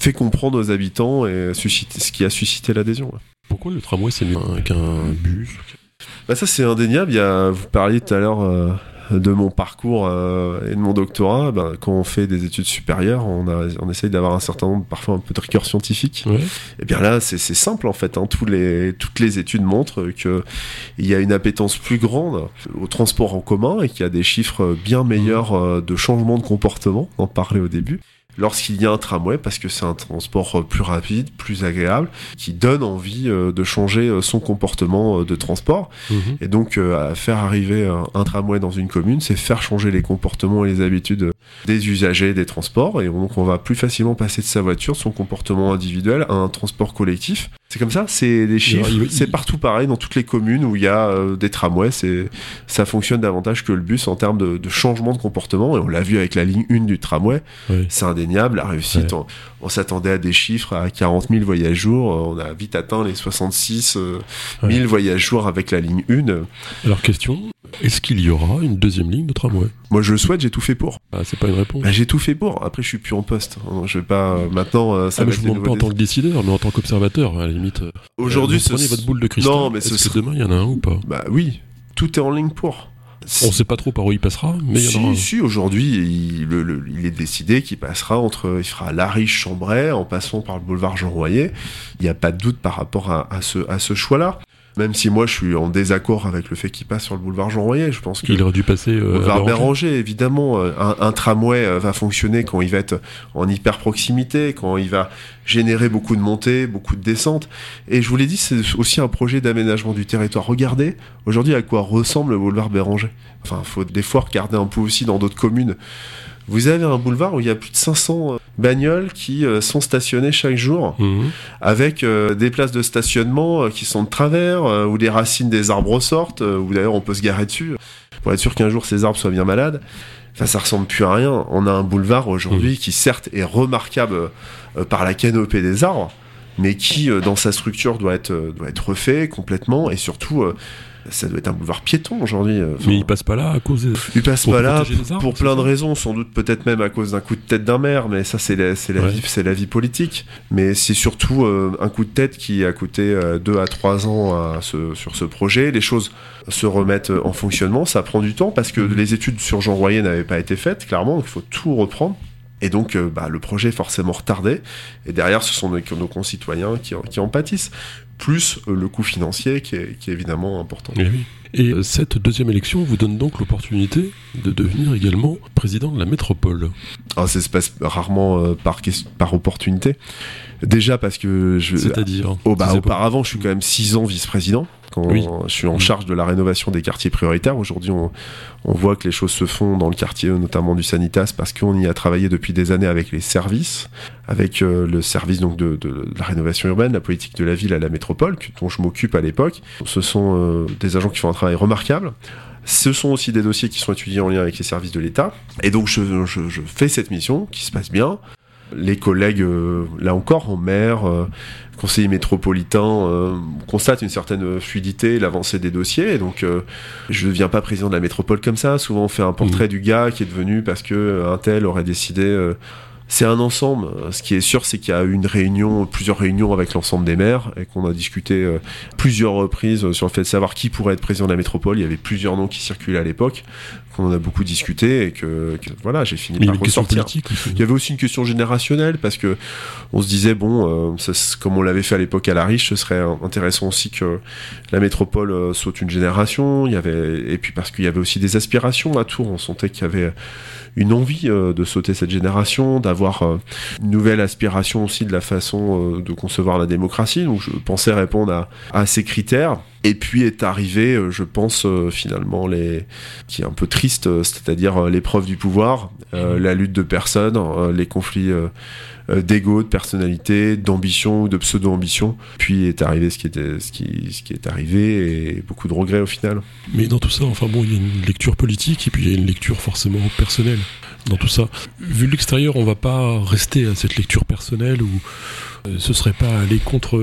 fait comprendre aux habitants et suscité, ce qui a suscité l'adhésion. Pourquoi le tramway c'est mieux qu'un bus Bah ça c'est indéniable. Il y a, vous parliez tout à l'heure euh, de mon parcours euh, et de mon doctorat. Ben, quand on fait des études supérieures, on, a, on essaye d'avoir un certain nombre, parfois un peu de rigueur scientifique. Et bien là, c'est simple en fait. Hein. Tous les, toutes les études montrent que il y a une appétence plus grande au transport en commun et qu'il y a des chiffres bien meilleurs euh, de changement de comportement. On en parlait au début. Lorsqu'il y a un tramway, parce que c'est un transport euh, plus rapide, plus agréable, qui donne envie euh, de changer euh, son comportement de transport. Mhm. Et donc, faire arriver un, tramway dans une commune, c'est faire changer les comportements et les habitudes des usagers des transports. Et donc, on va plus facilement passer de sa voiture, de son comportement individuel, à un transport collectif. C'est comme ça, c'est des chiffres, il- c'est partout pareil dans toutes les communes où il y a euh, des tramways. C'est, ça fonctionne davantage que le bus en termes de, de changement de comportement. Et on l'a vu avec la ligne 1 du tramway. Ouais. C'est indéniable. La réussite, Ouais. on, on s'attendait à des chiffres à 40 000 voyages jour. Euh, On a vite atteint les 66 euh, 000 Ouais. voyages jour avec la ligne 1. Alors question, est-ce qu'il y aura une deuxième ligne de tramway? Moi, je le souhaite, j'ai tout fait pour. Ah, c'est pas une réponse. Bah, j'ai tout fait pour. Après, je suis plus en poste. Je vais pas euh, maintenant. euh, ça Ah, mais je vous demande pas en tant que décideur, mais en tant qu'observateur, à la limite. euh, Aujourd'hui, vous ce- prenez votre boule de cristal. Non, mais ce est-ce que serait- demain il y en a un ou pas? Bah oui, tout est en ligne pour. On sait pas trop par où il passera, mais il y en aura un. si, si, aujourd'hui, il, le- le- il est décidé qu'il passera entre, il fera la riche Chambray en passant par le boulevard Jean Royer. Il n'y a pas de doute par rapport à, à ce, à ce choix-là. Même si moi, je suis en désaccord avec le fait qu'il passe sur le boulevard Jean Royer, je pense que Il aurait dû passer. euh, boulevard Béranger. Évidemment, euh, un, un tramway euh, va fonctionner quand il va être en hyper proximité, quand il va générer beaucoup de montées, beaucoup de descentes. Et je vous l'ai dit, c'est aussi un projet d'aménagement du territoire. Regardez aujourd'hui à quoi ressemble le boulevard Béranger. Enfin, faut des fois regarder un peu aussi dans d'autres communes. Vous avez un boulevard où il y a plus de 500 euh, bagnoles qui euh, sont stationnées chaque jour Mhm. avec euh, des places de stationnement euh, qui sont de travers, où les racines des arbres sortent, où d'ailleurs on peut se garer dessus, pour être sûr qu'un jour ces arbres soient bien malades. Enfin, ça ressemble plus à rien. On a un boulevard aujourd'hui qui certes est remarquable par la canopée des arbres, mais qui dans sa structure doit être doit être refait complètement et surtout ça doit être un boulevard piéton aujourd'hui. euh, enfin, Mais il passe pas là à cause des. il passe pas là arbres, pour plein de raisons, sans doute peut-être même à cause d'un coup de tête d'un maire, mais ça c'est la, c'est la Ouais. vie, c'est la vie politique. Mais c'est surtout euh, un coup de tête qui a coûté 2 à 3 ans à ce- sur ce projet. Les choses se remettent en fonctionnement, ça prend du temps parce que Mhm. les études sur Jean Royer n'avaient pas été faites, clairement, donc il faut tout reprendre. Et donc, euh, bah, le projet est forcément retardé. Et derrière, ce sont nos, nos concitoyens qui, en- qui en pâtissent. Plus euh, le coût financier qui est, qui est évidemment important. Eh oui. Et euh, cette deuxième élection vous donne donc l'opportunité de devenir également président de la métropole. Alors, ça se passe rarement par, par opportunité. Déjà parce que je, C'est-à-dire. oh, bah, auparavant, je suis quand même 6 ans vice-président. Quand je suis en charge de la rénovation des quartiers prioritaires. Aujourd'hui, on, voit que les choses se font dans le quartier, notamment du Sanitas, parce qu'on y a travaillé depuis des années avec les services, avec euh, le service donc de, la rénovation urbaine, la politique de la ville à la métropole, dont je m'occupe à l'époque. Ce sont euh, des agents qui font un travail remarquable. Ce sont aussi des dossiers qui sont étudiés en lien avec les services de l'État. Et donc je, fais cette mission qui se passe bien. Les collègues, euh, là encore, en maire, conseiller métropolitain euh, constate une certaine fluidité, l'avancée des dossiers. Et donc, euh, je ne deviens pas président de la métropole comme ça. Souvent, on fait un portrait mmh. du gars qui est devenu parce que euh, un tel aurait décidé. c'est un ensemble. Ce qui est sûr, c'est qu'il y a eu une réunion, plusieurs réunions avec l'ensemble des maires et qu'on a discuté plusieurs reprises sur le fait de savoir qui pourrait être président de la métropole. Il y avait plusieurs noms qui circulaient à l'époque on a beaucoup discuté et que, voilà, j'ai fini par ressortir. Il y avait aussi une question générationnelle parce que on se disait bon, euh, comme on l'avait fait à l'époque à la riche, ce serait intéressant aussi que la métropole euh, saute une génération. Il y avait et puis parce qu'il y avait aussi des aspirations à Tours. On sentait qu'il y avait une envie euh, de sauter cette génération, d'avoir une nouvelle aspiration aussi de la façon de concevoir la démocratie. Donc je pensais répondre à, à ces critères. Et puis est arrivé, euh, je pense, euh, finalement, les... qui est un peu triste, euh, c'est-à-dire l'épreuve du pouvoir, mhm. la lutte de personnes, les conflits d'ego, de personnalité, d'ambition ou de pseudo-ambition. Puis est arrivé ce qui, était, ce, qui, ce qui est arrivé et beaucoup de regrets au final. Mais dans tout ça, enfin bon, il y a une lecture politique et puis il y a une lecture forcément personnelle dans tout ça. Vu de l'extérieur, on va pas rester à cette lecture personnelle où ce serait pas aller contre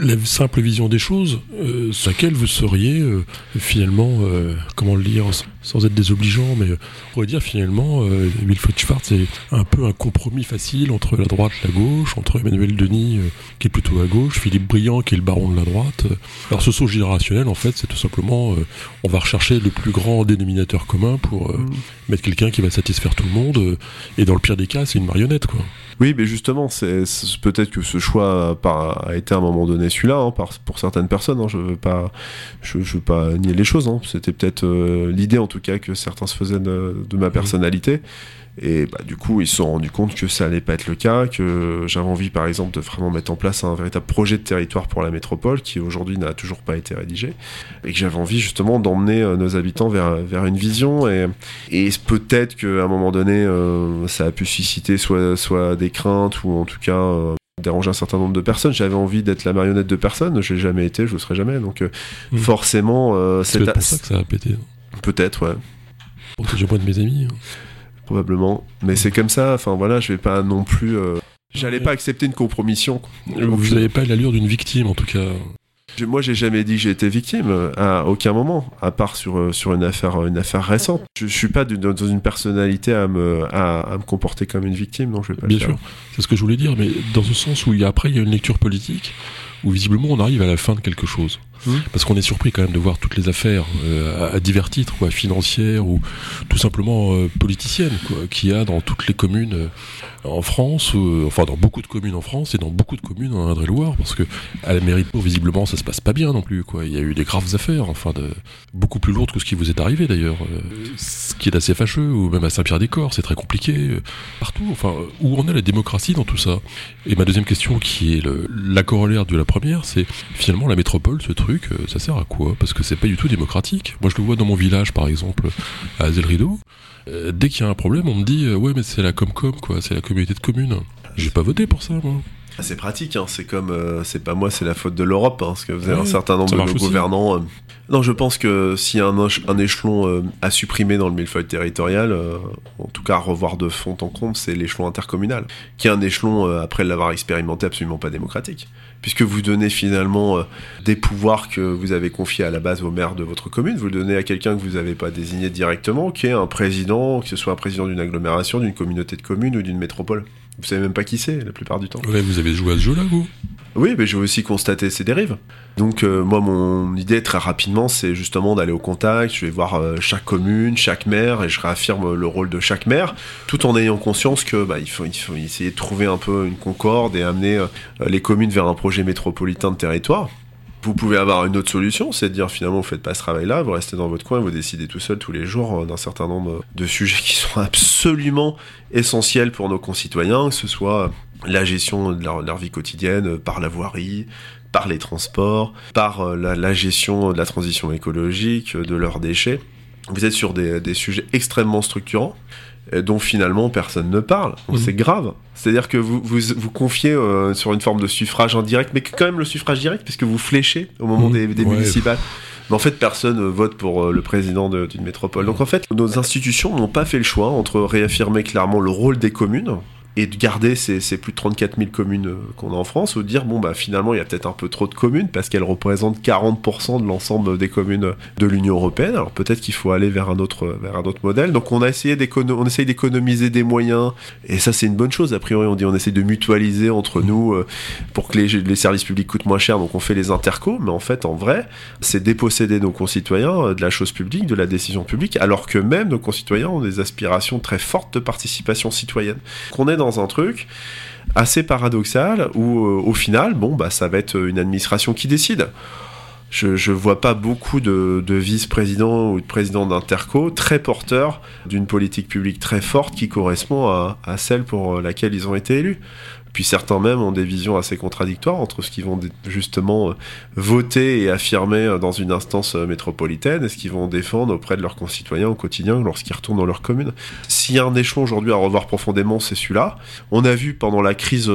la simple vision des choses, euh, sur laquelle vous seriez euh, finalement, euh, comment le dire, sans être désobligeant, mais on pourrait dire finalement, euh, Wilfried Schwartz est un peu un compromis facile entre la droite et la gauche, entre Emmanuel Denis, qui est plutôt à gauche, Philippe Briand, qui est le baron de la droite. Alors ce saut générationnel, en fait, c'est tout simplement, on va rechercher le plus grand dénominateur commun pour mm. mettre quelqu'un qui va satisfaire tout le monde, et dans le pire des cas, c'est une marionnette, quoi. Oui, mais justement, c'est peut-être que ce choix a, été à un moment donné celui-là hein, pour certaines personnes. Hein, je veux pas, je, veux pas nier les choses. Hein. C'était peut-être euh, l'idée, en tout cas, que certains se faisaient de, ma personnalité. Et bah, du coup, ils se sont rendus compte que ça allait pas être le cas, que j'avais envie, par exemple, de vraiment mettre en place un véritable projet de territoire pour la métropole, qui aujourd'hui n'a toujours pas été rédigé, et que j'avais envie justement d'emmener euh, nos habitants vers, vers une vision. Et, et peut-être qu'à un moment donné, euh, ça a pu susciter soit, soit des craintes, ou en tout cas euh, déranger un certain nombre de personnes. J'avais envie d'être la marionnette de personne, je l'ai jamais été, je le serai jamais. Donc mmh. forcément, c'est pour ça que ça a pété. Peut-être, ouais. Pour que je de mes amis. Hein probablement. Mais c'est comme ça, enfin voilà, je vais pas non plus. Euh, j'allais pas accepter une compromission. Vous n'avez pas l'allure d'une victime en tout cas. Moi, j'ai jamais dit que j'ai été victime à aucun moment, à part sur, euh, sur une, affaire, une affaire récente. Je, suis pas dans une personnalité à me, à, me comporter comme une victime, donc je vais pas Bien sûr, c'est ce que je voulais dire, mais dans ce sens où il y a, après il y a une lecture politique, où visiblement on arrive à la fin de quelque chose. Mmh. Parce qu'on est surpris quand même de voir toutes les affaires euh, à, divers titres, quoi, financières ou tout simplement euh, politiciennes, qu'il y a dans toutes les communes euh, en France, enfin dans beaucoup de communes en France et dans beaucoup de communes en Indre-et-Loire, parce que à la mairie de visiblement, ça se passe pas bien non plus, quoi. Il y a eu des graves affaires, enfin, de, beaucoup plus lourdes que ce qui vous est arrivé d'ailleurs, ce qui est assez fâcheux, ou même à Saint-Pierre-des-Corps, c'est très compliqué, partout, enfin, où en est la démocratie dans tout ça? Et ma deuxième question, qui est la corollaire de la première, c'est finalement la métropole, ce truc, euh, ça sert à quoi? Parce que c'est pas du tout démocratique. Moi, je le vois dans mon village, par exemple, à Zelrido. Euh, dès qu'il y a un problème, on me dit euh, ouais, mais c'est la Comcom, quoi, c'est la communauté de communes. J'ai pas voté pour ça, moi. Ah, c'est pratique, hein. c'est comme, c'est pas moi, c'est la faute de l'Europe, hein, parce que vous avez un certain nombre de gouvernants. Non, je pense que s'il y a un, échelon à supprimer dans le millefeuille territorial, en tout cas à revoir de fond en compte, c'est l'échelon intercommunal, qui est un échelon, après l'avoir expérimenté, absolument pas démocratique puisque vous donnez finalement euh, des pouvoirs que vous avez confiés à la base au maire de votre commune, vous le donnez à quelqu'un que vous n'avez pas désigné directement, qui est un président, que ce soit un président d'une agglomération, d'une communauté de communes ou d'une métropole. Vous savez même pas qui c'est la plupart du temps. Vous avez joué à ce jeu-là, vous? Oui, mais je veux aussi constater ces dérives. Donc euh, moi, mon idée très rapidement, c'est justement d'aller au contact. Je vais voir euh, chaque commune, chaque maire, et je réaffirme le rôle de chaque maire, tout en ayant conscience que bah, il, faut, essayer de trouver un peu une concorde et amener euh, les communes vers un projet métropolitain de territoire Vous pouvez avoir une autre solution, c'est de dire finalement vous faites pas ce travail-là, vous restez dans votre coin, vous décidez tout seul tous les jours euh, d'un certain nombre de sujets qui sont absolument essentiels pour nos concitoyens, que ce soit la gestion de leur, vie quotidienne euh, par la voirie, par les transports, par euh, la, gestion de la transition écologique, de leurs déchets. Vous êtes sur des sujets extrêmement structurants dont finalement personne ne parle. Mmh. C'est grave. C'est-à-dire que vous vous, vous confiez euh, sur une forme de suffrage indirect, mais quand même le suffrage direct, puisque vous fléchez au moment mmh. des, municipales. Mais en fait, personne vote pour euh, le président d'une métropole. Donc en fait, nos institutions n'ont pas fait le choix entre réaffirmer clairement le rôle des communes, et de garder ces, plus de 34 000 communes euh, qu'on a en France, ou de dire, bon, bah finalement, il y a peut-être un peu trop de communes, parce qu'elles représentent 40% de l'ensemble des communes de l'Union Européenne, alors peut-être qu'il faut aller vers un autre, vers un autre modèle. Donc on a essayé on essaye d'économiser des moyens, et ça c'est une bonne chose, a priori on dit on essaie de mutualiser entre nous euh, pour que les, les services publics coûtent moins cher, donc on fait les intercos, mais en fait, en vrai, c'est déposséder nos concitoyens euh, de la chose publique, de la décision publique, alors que même nos concitoyens ont des aspirations très fortes de participation citoyenne. Qu'on est dans un truc assez paradoxal où euh, au final, bon, bah, ça va être une administration qui décide. Je, ne vois pas beaucoup de, vice-présidents ou de présidents d'interco très porteurs d'une politique publique très forte qui correspond à, celle pour laquelle ils ont été élus. Puis certains même ont des visions assez contradictoires entre ce qu'ils vont justement euh, voter et affirmer euh, dans une instance euh, métropolitaine et ce qu'ils vont défendre auprès de leurs concitoyens au quotidien lorsqu'ils retournent dans leur commune. S'il y a un échelon aujourd'hui à revoir profondément, c'est celui-là. On a vu pendant la crise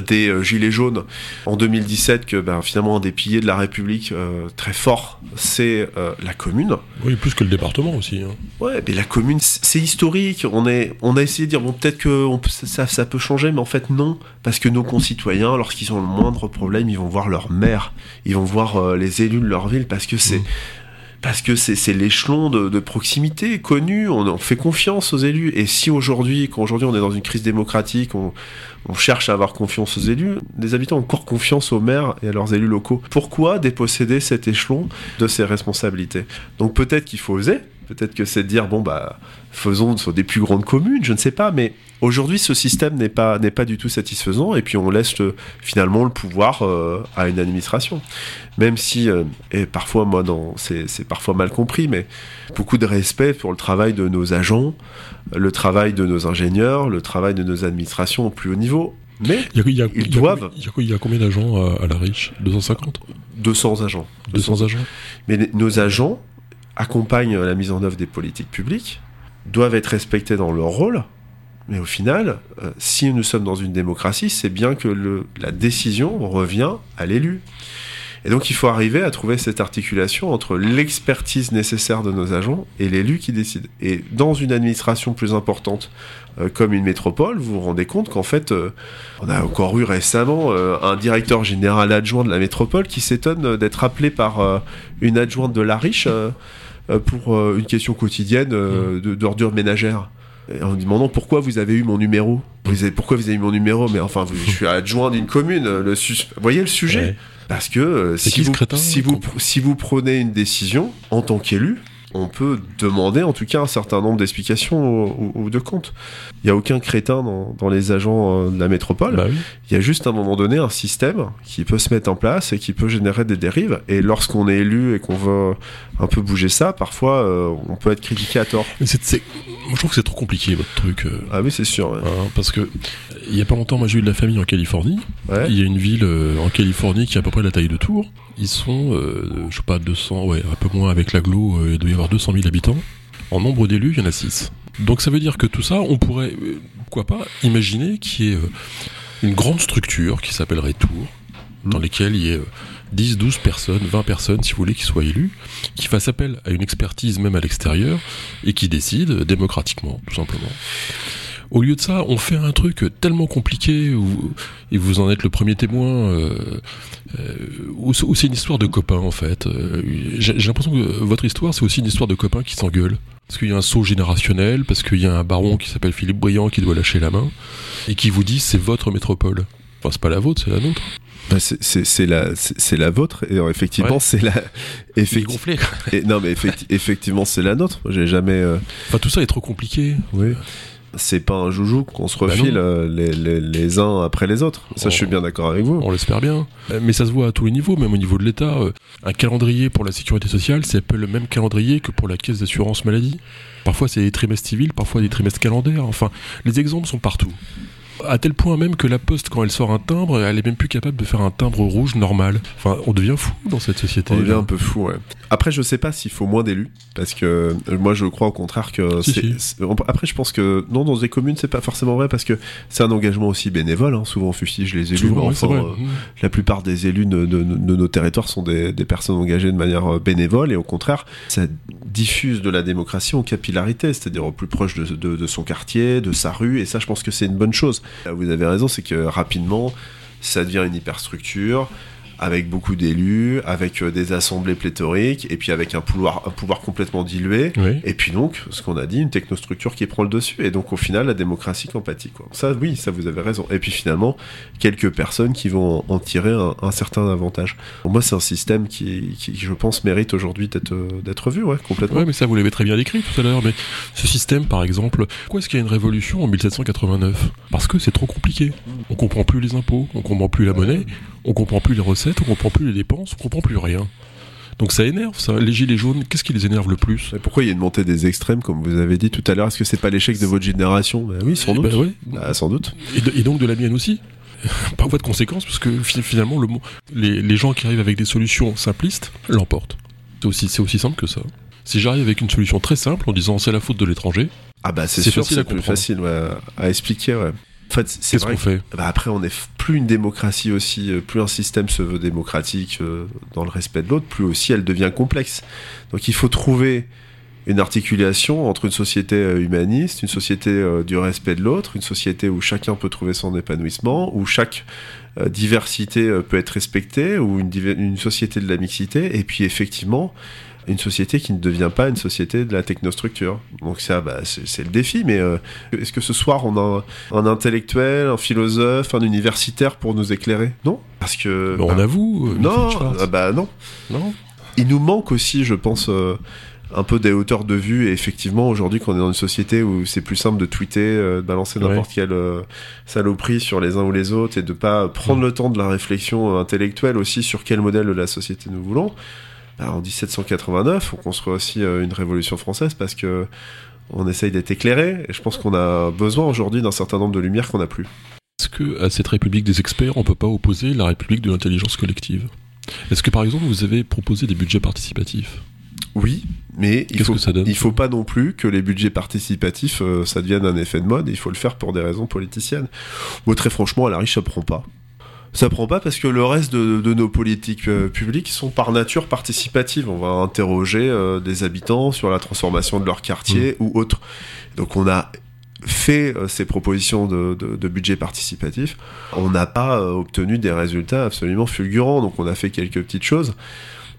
des euh, Gilets jaunes en 2017 que ben, finalement un des piliers de la République euh, très fort, c'est euh, la commune. Oui, plus que le département aussi. Hein. Ouais, mais la commune, c'est historique. On, est, on a essayé de dire, bon, peut-être que ça, ça peut changer, mais en fait, non. Parce que nos concitoyens, lorsqu'ils ont le moindre problème, ils vont voir leur maire, ils vont voir les élus de leur ville, parce que c'est. Mmh parce que c'est l'échelon de, proximité connu, on, fait confiance aux élus. Et si aujourd'hui, quand aujourd'hui on est dans une crise démocratique, on, cherche à avoir confiance aux élus, les habitants ont encore confiance aux maires et à leurs élus locaux. Pourquoi déposséder cet échelon de ses responsabilités? Donc peut-être qu'il faut oser, peut-être que c'est de dire, bon, bah, faisons sur des plus grandes communes, je ne sais pas, mais aujourd'hui ce système n'est pas, n'est pas du tout satisfaisant et puis on laisse finalement le pouvoir euh, à une administration. Même si, euh, et parfois, moi, c'est, c'est parfois mal compris, mais beaucoup de respect pour le travail de nos agents, le travail de nos ingénieurs, le travail de nos administrations au plus haut niveau. Mais ils doivent. Il y, a combien d'agents à, la riche? 250 200 agents. 200 agents? Mais nos agents accompagnent la mise en œuvre des politiques publiques doivent être respectés dans leur rôle, mais au final, euh, si nous sommes dans une démocratie, c'est bien que la décision revient à l'élu. Et donc il faut arriver à trouver cette articulation entre l'expertise nécessaire de nos agents et l'élu qui décide. Et dans une administration plus importante euh, comme une métropole, vous vous rendez compte qu'en fait, euh, on a encore eu récemment un directeur général adjoint de la métropole qui s'étonne d'être appelé par une adjointe de la riche euh, pour euh, une question quotidienne euh, mm. d'ordure ménagère. en demandant pourquoi vous avez eu mon numéro. Vous avez, pourquoi vous avez eu mon numéro? Mais enfin, je suis adjoint d'une commune. Le vous voyez le sujet? Parce que si, vous, si, vous, si vous prenez une décision en tant qu'élu, on peut demander en tout cas un certain nombre d'explications ou, de comptes. Il n'y a aucun crétin dans, les agents euh, de la métropole. Bah Il y a juste à un moment donné un système qui peut se mettre en place et qui peut générer des dérives. Et lorsqu'on est élu et qu'on veut un peu bouger ça, parfois euh, on peut être critiqué à tort. Moi je trouve que c'est trop compliqué votre truc. Euh. Ah oui, c'est sûr. Hein, parce que il y a pas longtemps, moi j'ai eu de la famille en Californie. Il y a une ville en Californie qui a à peu près la taille de Tours. Ils sont, je sais pas, 200, ouais, un peu moins avec l'aglo, il doit y avoir 200 000 habitants. En nombre d'élus, il y en a 6. Donc ça veut dire que tout ça, on pourrait, euh, pourquoi pas, imaginer qu'il y ait euh, une grande structure qui s'appellerait Tours, dans lesquelles il y ait 10, euh, 12 personnes, 20 personnes, si vous voulez, qui soient élues, qui fassent appel à une expertise même à l'extérieur, et qui décident démocratiquement, tout simplement. Au lieu de ça, on fait un truc tellement compliqué, où, et vous en êtes le premier témoin, euh, euh où, c'est une histoire de copains en fait. Euh, j'ai l'impression que votre histoire, c'est aussi une histoire de copains qui s'engueulent. Parce qu'il y a un saut générationnel, parce qu'il y a un baron qui s'appelle Philippe Briand qui doit lâcher la main, et qui vous dit c'est votre métropole. Enfin, c'est pas la vôtre, c'est la nôtre. Bah c'est la c'est la vôtre et effectivement c'est la effectivement non mais effectivement c'est la nôtre j'ai jamais euh, enfin tout ça est trop compliqué oui c'est pas un joujou qu'on se Bah refile euh, les, les- les uns après les autres. Ça, je suis Oh. bien d'accord avec vous. On l'espère bien. Euh, Mais ça se voit à tous les niveaux, même au niveau de l'État. Euh, Un calendrier pour la sécurité sociale, c'est un peu le même calendrier que pour la caisse d'assurance maladie. Parfois, c'est des trimestres civils, parfois des trimestres calendaires. Enfin, les exemples sont partout. À tel point même que la Poste, quand elle sort un timbre, elle est même plus capable de faire un timbre rouge normal. Enfin, on devient fou dans cette société. On devient un peu fou, ouais. Après, je sais pas s'il faut moins d'élus, parce que euh, moi, je crois au contraire que. Si, Après, je pense que non, dans des communes, c'est pas forcément vrai, parce que c'est un engagement aussi bénévole. hein. Souvent, on fustige les élus. Souvent, enfin, euh, la plupart des élus de, de- de nos territoires sont des, des personnes engagées de manière euh, bénévole, et au contraire, ça diffuse de la démocratie en capillarité, c'est-à-dire au plus proche de, de- de son quartier, de sa rue, et ça, je pense que c'est une bonne chose. Là, Vous avez raison, c'est que rapidement, ça devient une hyperstructure avec beaucoup d'élus, avec euh, des assemblées pléthoriques, et puis avec un pouvoir, un pouvoir complètement dilué. Oui. Et puis donc, ce qu'on a dit, une technostructure qui prend le dessus. Et donc au final, la démocratie empathie. Quoi. Ça, oui, ça vous avez raison. Et puis finalement, quelques personnes qui vont en tirer un, un certain avantage. Pour moi, c'est un système qui, qui, je pense, mérite aujourd'hui d'être euh, d'être vu, ouais, complètement. Ouais, mais ça, vous l'avez très bien décrit tout à l'heure. Mais ce système, par exemple, pourquoi est-ce qu'il y a une révolution en 1789 Parce que c'est trop compliqué. On comprend plus les impôts, on comprend plus la monnaie, on comprend plus les recettes, on comprend plus les dépenses, on comprend plus rien. Donc ça énerve, ça. Les gilets jaunes, qu'est-ce qui les énerve le plus? Et pourquoi il y a une montée des extrêmes, comme vous avez dit tout à l'heure? Est-ce que c'est pas l'échec de votre génération? Ben Oui, sans Eh doute. ben ouais. Bah, sans doute. Et, de- et donc de la mienne aussi. Par voie de conséquence, parce que fi- finalement, le, les, les gens qui arrivent avec des solutions simplistes l'emportent. C'est aussi, simple que ça. Si j'arrive avec une solution très simple en disant c'est la faute de l'étranger, Ah bah c'est sûr, plus facile ouais, à expliquer. Ouais. En fait, c'est qu'est-ce qu'on fait Bah après, on est f- plus une démocratie aussi, euh, plus un système se veut démocratique euh, dans le respect de l'autre, plus aussi elle devient complexe. Donc il faut trouver une articulation entre une société euh, humaniste, une société euh, du respect de l'autre, une société où chacun peut trouver son épanouissement, où chaque euh, diversité peut être respectée, ou une, une société de la mixité, et puis effectivement une société qui ne devient pas une société de la technostructure. Donc ça, bah, c'est le défi, mais euh, est-ce que ce soir on a un, un intellectuel, un philosophe, un universitaire pour nous éclairer? Non, parce que On bah, avoue euh, non, ah bah non. non Il nous manque aussi, je pense, euh, un peu des hauteurs de vue. Et effectivement, aujourd'hui, qu'on est dans une société où c'est plus simple de tweeter, euh, de balancer Ouais. n'importe quelle euh, saloperie sur les uns ou les autres et de pas prendre Mm. le temps de la réflexion euh, intellectuelle aussi sur quel modèle de la société nous voulons. Bah, en 1789, on construit aussi euh, une révolution française parce que on essaye d'être éclairé. Et je pense qu'on a besoin aujourd'hui d'un certain nombre de lumières qu'on n'a plus. Est-ce que à cette République des experts, on peut pas opposer la République de l'intelligence collective? Est-ce que par exemple vous avez proposé des budgets participatifs? Oui, mais il faut, il faut pas non plus que les budgets participatifs, euh, ça devienne un effet de mode. Il faut le faire pour des raisons politiciennes. Moi, très franchement, à la riche, ça prend pas. Ça prend pas parce que le reste de, de nos politiques euh, publiques sont par nature participatives. On va interroger euh, des habitants sur la transformation de leur quartier ou autre. Donc on a fait euh, ces propositions de, de, de budget participatif. On n'a pas obtenu des résultats absolument fulgurants. Donc on a fait quelques petites choses.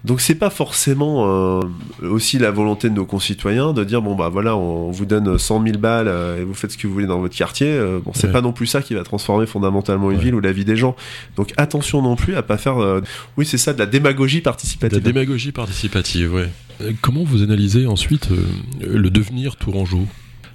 Donc c'est pas forcément euh, aussi la volonté de nos concitoyens de dire bon bah voilà on vous donne 100 000 balles euh, et vous faites ce que vous voulez dans votre quartier. Euh, bon c'est Ouais. pas non plus ça qui va transformer fondamentalement une Ouais. ville ou la vie des gens. Donc attention non plus à pas faire euh, oui c'est ça de la démagogie De participative. la démagogie participative, ouais. Comment vous analysez ensuite le devenir tourangeau?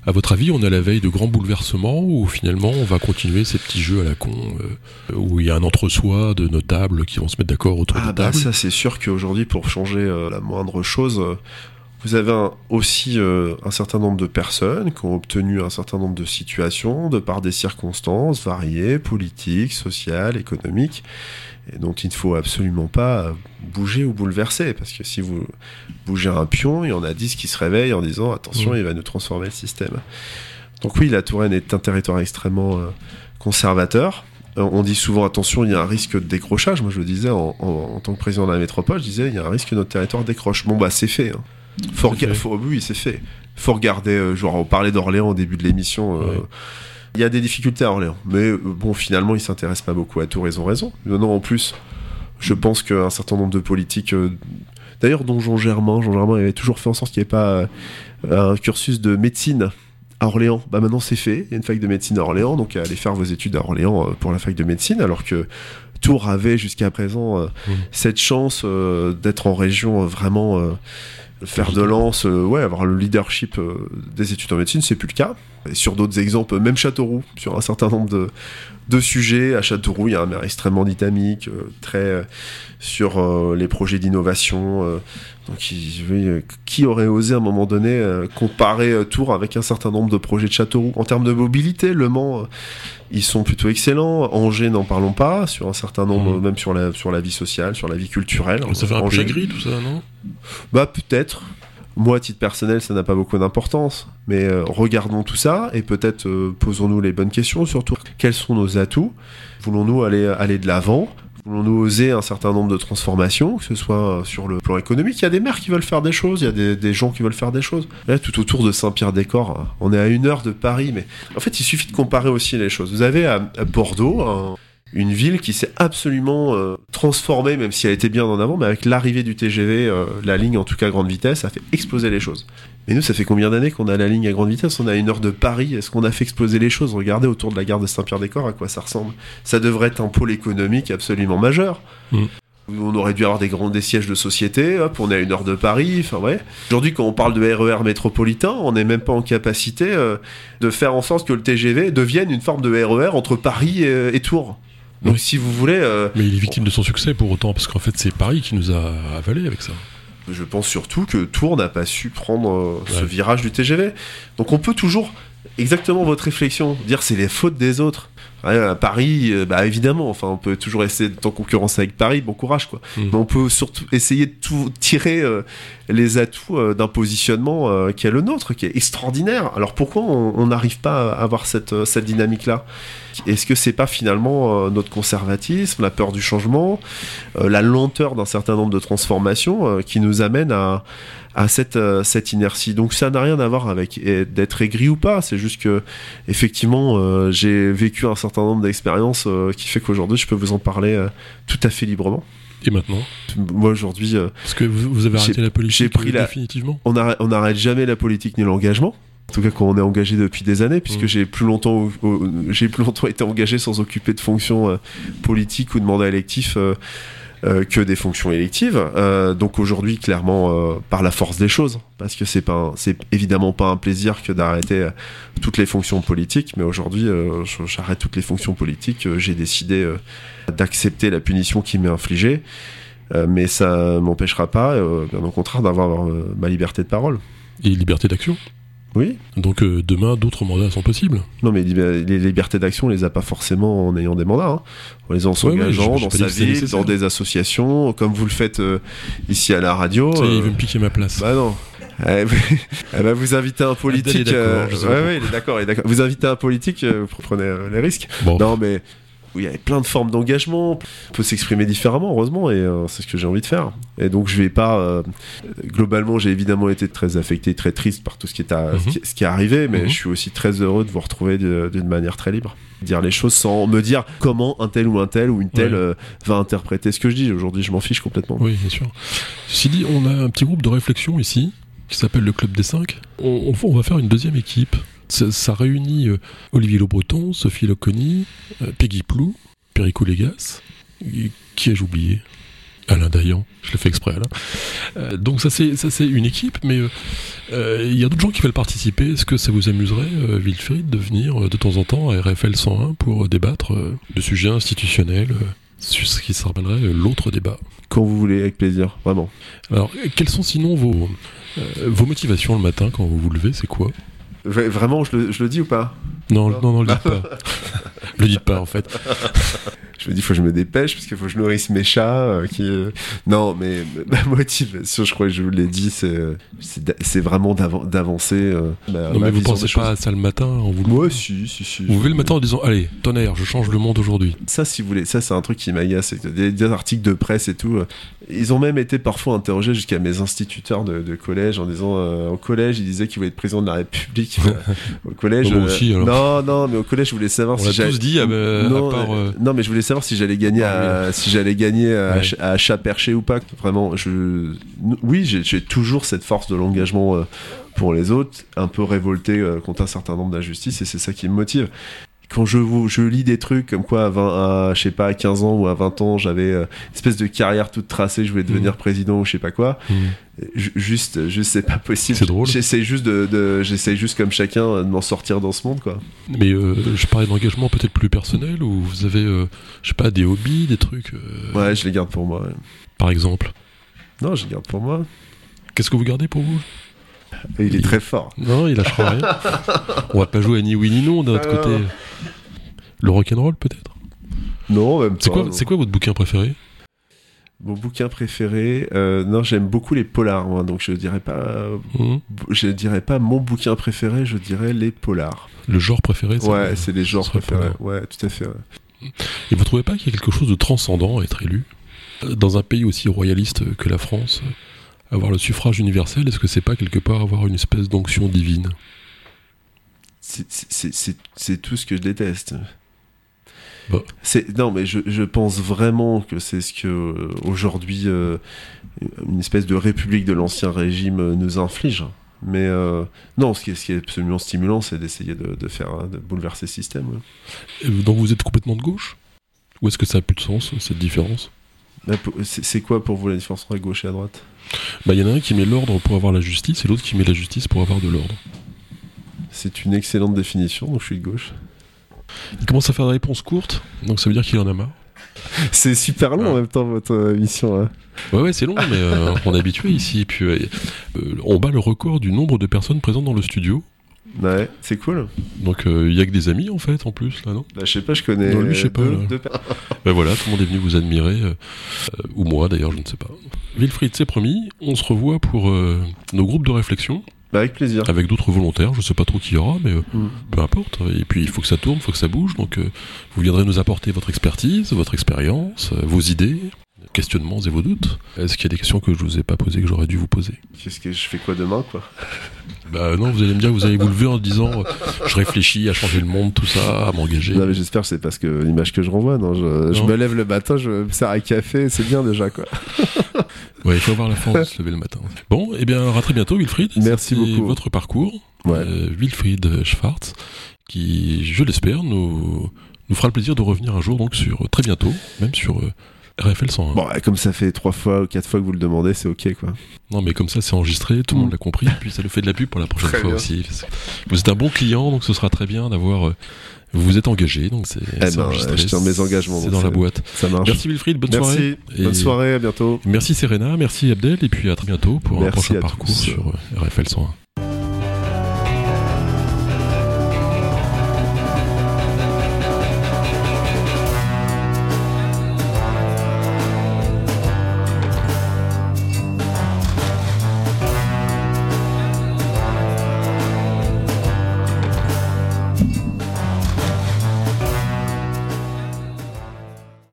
À votre avis, on est à la veille de grands bouleversements ou finalement on va continuer ces petits jeux à la con euh, où il y a un entre-soi de notables qui vont se mettre d'accord autour Ah de bah table ça c'est sûr qu'aujourd'hui pour changer euh, la moindre chose, euh, vous avez un- aussi euh, un certain nombre de personnes qui ont obtenu un certain nombre de situations de par des circonstances variées, politiques, sociales, économiques, et dont il ne faut absolument pas bouger ou bouleverser, parce que si vous bougez un pion, il y en a 10 qui se réveillent en disant attention, Mhm. il va nous transformer le système. Donc oui, la Touraine est un territoire extrêmement euh, conservateur. Euh, On dit souvent attention, il y a un risque de décrochage. Moi, je le disais en, en- en tant que président de la métropole, je disais il y a un risque que notre territoire décroche. Bon, bah, c'est fait. hein. Faut C'est rega- fait. faut- oui, c'est fait. Faut regarder. euh, genre, on parlait d'Orléans au début de l'émission. euh, Ouais. Il y a des difficultés à Orléans, mais euh, bon, finalement, ils s'intéressent pas beaucoup à Tours. Ils ont raison. Non, en plus, je pense qu'un certain nombre de politiques. euh, D'ailleurs, dont Jean Germain, Jean Germain avait toujours fait en sorte qu'il n'y ait pas euh, un cursus de médecine à Orléans. Bah maintenant c'est fait, il y a une fac de médecine à Orléans, donc allez faire vos études à Orléans pour la fac de médecine, alors que Tours avait jusqu'à présent Mhm. cette chance d'être en région vraiment faire de lance, euh, ouais, avoir le leadership euh, des études en médecine, c'est plus le cas. Et sur d'autres exemples, même Châteauroux, sur un certain nombre de, de sujets. À Châteauroux, il y a un maire extrêmement dynamique, euh, très sur les projets d'innovation. donc, qui aurait osé à un moment donné comparer Tours avec un certain nombre de projets de Châteauroux? En termes de mobilité, Le Mans, ils sont plutôt excellents. Angers, n'en parlons pas, sur un certain nombre, mmh. même sur la, sur la vie sociale, sur la vie culturelle. Ça fait un peu gris tout ça, non? Bah peut-être. Moi, à titre personnel, ça n'a pas beaucoup d'importance. Mais euh, regardons tout ça et peut-être euh, posons-nous les bonnes questions. Surtout, quels sont nos atouts Voulons-nous aller, de l'avant? Voulons-nous oser un certain nombre de transformations, que ce soit euh, sur le plan économique? Il y a des maires qui veulent faire des choses, il y a des, gens qui veulent faire des choses. Là, tout autour de Saint-Pierre-des-Corps, on est à une heure de Paris, mais en fait, il suffit de comparer aussi les choses. Vous avez à, Bordeaux une ville qui s'est absolument euh, transformée, même si elle était bien en avant, mais avec l'arrivée du TGV, euh, la ligne en tout cas grande vitesse, a fait exploser les choses. Mais nous, ça fait combien d'années qu'on a la ligne à grande vitesse? On a une heure de Paris. Est-ce qu'on a fait exploser les choses? Regardez autour de la gare de Saint-Pierre-des-Corps à quoi ça ressemble. Ça devrait être un pôle économique absolument majeur. Mm. On aurait dû avoir des grands des sièges de société, hop, on est à une heure de Paris, enfin ouais. Aujourd'hui, quand on parle de RER e métropolitain, on n'est même pas en capacité euh, de faire en sorte que le TGV devienne une forme de RER e entre Paris et Tours. Donc si vous voulez... Euh, Mais il est victime de son succès pour autant, parce qu'en fait c'est Paris qui nous a avalé avec ça. Je pense surtout que Tours n'a pas su prendre euh, ce virage du TGV. Donc on peut toujours, exactement votre réflexion, dire c'est les fautes des autres. À Paris, euh, bah évidemment, enfin, on peut toujours essayer d'être en concurrence avec Paris, bon courage quoi. Mm. Mais on peut surtout essayer de tout tirer les atouts d'un positionnement qui est le nôtre, qui est extraordinaire. Alors pourquoi on n'arrive pas à avoir cette, cette dynamique-là? Est-ce que c'est pas finalement euh, notre conservatisme, la peur du changement, euh, la lenteur d'un certain nombre de transformations euh, qui nous amène à, cette, cette inertie. Donc ça n'a rien à voir avec d'être aigri ou pas, c'est juste que effectivement j'ai vécu un certain nombre d'expériences qui fait qu'aujourd'hui je peux vous en parler tout à fait librement. Et maintenant Moi aujourd'hui... Parce que vous, avez arrêté la politique pris définitivement On n'arrête jamais la politique ni l'engagement. En tout cas, quand on est engagé depuis des années, puisque mm. j'ai plus longtemps, j'ai plus longtemps été engagé sans occuper de fonctions euh, politiques ou de mandat électif euh, euh, que des fonctions électives. donc aujourd'hui, clairement, par la force des choses, parce que c'est pas, c'est évidemment pas un plaisir que d'arrêter toutes les fonctions politiques, mais aujourd'hui, j'arrête toutes les fonctions politiques. j'ai décidé d'accepter la punition qui m'est infligée, mais ça m'empêchera pas, bien au contraire, d'avoir ma liberté de parole. Et liberté d'action? Oui. Donc euh, demain, d'autres mandats sont possibles. Non, mais les libertés d'action, on les a pas forcément en ayant des mandats. Hein. On les a en s'engageant dans sa ville, dans des associations, comme vous le faites euh, ici à la radio. Ça, il veut me piquer ma place. Bah non. Eh, bah, vous invitez un politique. Euh, ouais, il est d'accord. Vous invitez un politique, vous prenez les risques. Non, mais où il y avait plein de formes d'engagement, on peut s'exprimer différemment, heureusement, et euh, c'est ce que j'ai envie de faire. Et donc je vais pas. Euh, globalement, j'ai évidemment été très affecté, très triste par tout ce qui est, à, mhm. ce, qui, est arrivé, mais mhm. je suis aussi très heureux de vous retrouver d'une manière très libre. Dire les choses sans me dire comment un tel ou un tel ou une telle euh, va interpréter ce que je dis. Aujourd'hui, je m'en fiche complètement. Oui, bien sûr. Ceci dit, on a un petit groupe de réflexion ici qui s'appelle le Club des 5. On, on va faire une deuxième équipe ça, réunit euh, Olivier Le Breton, Sophie Loconi, euh, Peggy Plou, Perico Légas. Qui ai-je oublié? Alain Dayan, je l'ai fait exprès Alain. Euh, donc ça c'est ça c'est une équipe, mais il y a d'autres gens qui veulent participer. Est-ce que ça vous amuserait, Wilfried, de venir de temps en temps à RFL 101 pour débattre de sujets institutionnels sur ce qui s'appellerait l'autre débat? Quand vous voulez, avec plaisir, vraiment. Alors, quelles sont sinon vos, vos motivations le matin quand vous vous levez? C'est quoi? Vraiment, je le, je le, dis ou pas? Non, non, non, le dites pas. le dites pas, en fait. je me dis, faut que je me dépêche, parce qu'il faut que je nourrisse mes chats. Euh, qui, euh, Non, mais ma motivation, je crois que je vous l'ai dit, c'est, c'est vraiment d'avancer. Euh, non, mais vous pensez pas à ça le matin en vous Moi, si, si, si. Vous levez le matin en disant, allez, tonnerre, je change le monde aujourd'hui. Ça, si vous voulez, ça, c'est un truc qui m'agace. Des, des articles de presse et tout. Ils ont même été parfois interrogés jusqu'à mes instituteurs de, collège en disant, au collège, ils disaient qu'ils voulaient être président de la République. au collège. aussi, Non, non, mais au collège, je voulais savoir On si j'avais. tous dit, à, non, part, non, mais je voulais savoir si j'allais gagner à, si j'allais gagner à, à, chat perché ou pas. Vraiment, je, oui, j'ai toujours cette force de l'engagement euh, pour les autres, un peu révolté euh, contre un certain nombre d'injustices, et c'est ça qui me motive quand je, je lis des trucs comme quoi à, 20, à, je sais pas, à 15 ans ou à 20 ans, j'avais euh, une espèce de carrière toute tracée, je voulais devenir président ou je sais pas quoi. Juste, juste c'est pas possible. C'est drôle. J'essaie juste de, de j'essaie juste comme chacun de m'en sortir dans ce monde, quoi. Mais euh, je parlais d'engagement peut-être plus personnel ou vous avez, euh, je sais pas, des hobbies, des trucs. euh, Ouais, je les garde pour moi. ouais. Par exemple. Non, je les garde pour moi. Qu'est-ce que vous gardez pour vous? Il est très fort. Non, il lâchera rien. On va pas jouer à ni oui ni non d'un autre côté. Le rock'n'roll peut-être? Non, même C'est pas, quoi, non. c'est quoi votre bouquin préféré? Mon bouquin préféré, euh, non, j'aime beaucoup les polars, moi, donc je dirais pas, Mhm. je dirais pas mon bouquin préféré, je dirais les polars. Le genre préféré c'est- Ouais, c'est les genres préférés. polar. Ouais, tout à fait. ouais. Et vous trouvez pas qu'il y a quelque chose de transcendant à être élu? Dans un pays aussi royaliste que la France, avoir le suffrage universel, est-ce que c'est pas quelque part avoir une espèce d'onction divine C'est- tout ce que je déteste. Bah. Non, mais je, je pense vraiment que c'est ce que euh, aujourd'hui euh, une espèce de république de l'ancien régime euh, nous inflige. Mais euh, non, ce qui est, ce qui est absolument stimulant, c'est d'essayer de, de faire de bouleverser ce système. ouais. Donc vous êtes complètement de gauche? Ou est-ce que ça a plus de sens, cette différence? C'est quoi pour vous la différence entre la gauche et la droite? Bah, il y en a un qui met l'ordre pour avoir la justice et l'autre qui met la justice pour avoir de l'ordre. C'est une excellente définition, donc je suis de gauche. Il commence à faire des réponses courtes, donc ça veut dire qu'il en a marre. C'est super long Ah. en même temps votre euh, émission. hein. Ouais, ouais, c'est long, mais euh, on est habitué ici. Puis, euh, on bat le record du nombre de personnes présentes dans le studio. Ouais, c'est cool. Donc, euh, il y a que des amis, en fait, en plus, là, non? Bah, je sais pas, je connais. Non, lui, je sais pas, deux- deux Ben voilà, tout le monde est venu vous admirer, euh, euh, ou moi d'ailleurs, je ne sais pas. Wilfried, c'est promis, on se revoit pour euh, nos groupes de réflexion, Bah, avec plaisir. avec d'autres volontaires, je sais pas trop qui y aura, mais euh, Mm. peu importe. Et puis, il faut que ça tourne, il faut que ça bouge, donc euh, vous viendrez nous apporter votre expertise, votre expérience, euh, vos idées, questionnements et vos doutes. Est-ce qu'il y a des questions que je vous ai pas posées, que j'aurais dû vous poser? Qu'est-ce que je fais quoi demain, quoi? Bah non, vous allez me dire, vous allez vous lever en disant, euh, je réfléchis à changer le monde, tout ça, à m'engager. Non, mais j'espère que c'est parce que l'image que je renvoie. Non, je, me lève le matin, je me sers un café, c'est bien déjà, quoi. Ouais, il faut avoir la force de se lever le matin. Bon, eh bien, à très bientôt, Wilfried. Merci beaucoup. votre parcours, Ouais. euh, Wilfried Schwartz, qui, je l'espère, nous, nous fera le plaisir de revenir un jour, donc sur très bientôt, même sur RFL 101. Bon, ouais, comme ça fait trois fois ou quatre fois que vous le demandez, c'est ok, quoi. Non, mais comme ça, c'est enregistré, tout le Mm. monde l'a compris, puis ça le fait de la pub pour la prochaine Très fois bien. aussi. Vous êtes un bon client, donc ce sera très bien d'avoir. euh, vous vous êtes engagé, donc c'est Eh c'est ben, enregistré. je tiens mes engagements, C'est dans la boîte. Ça marche. Merci Wilfried, bonne Merci. soirée. Et- Bonne soirée, à bientôt. Merci Serena, merci Abdel, et puis à très bientôt pour un prochain parcours tous. sur euh, RFL 101.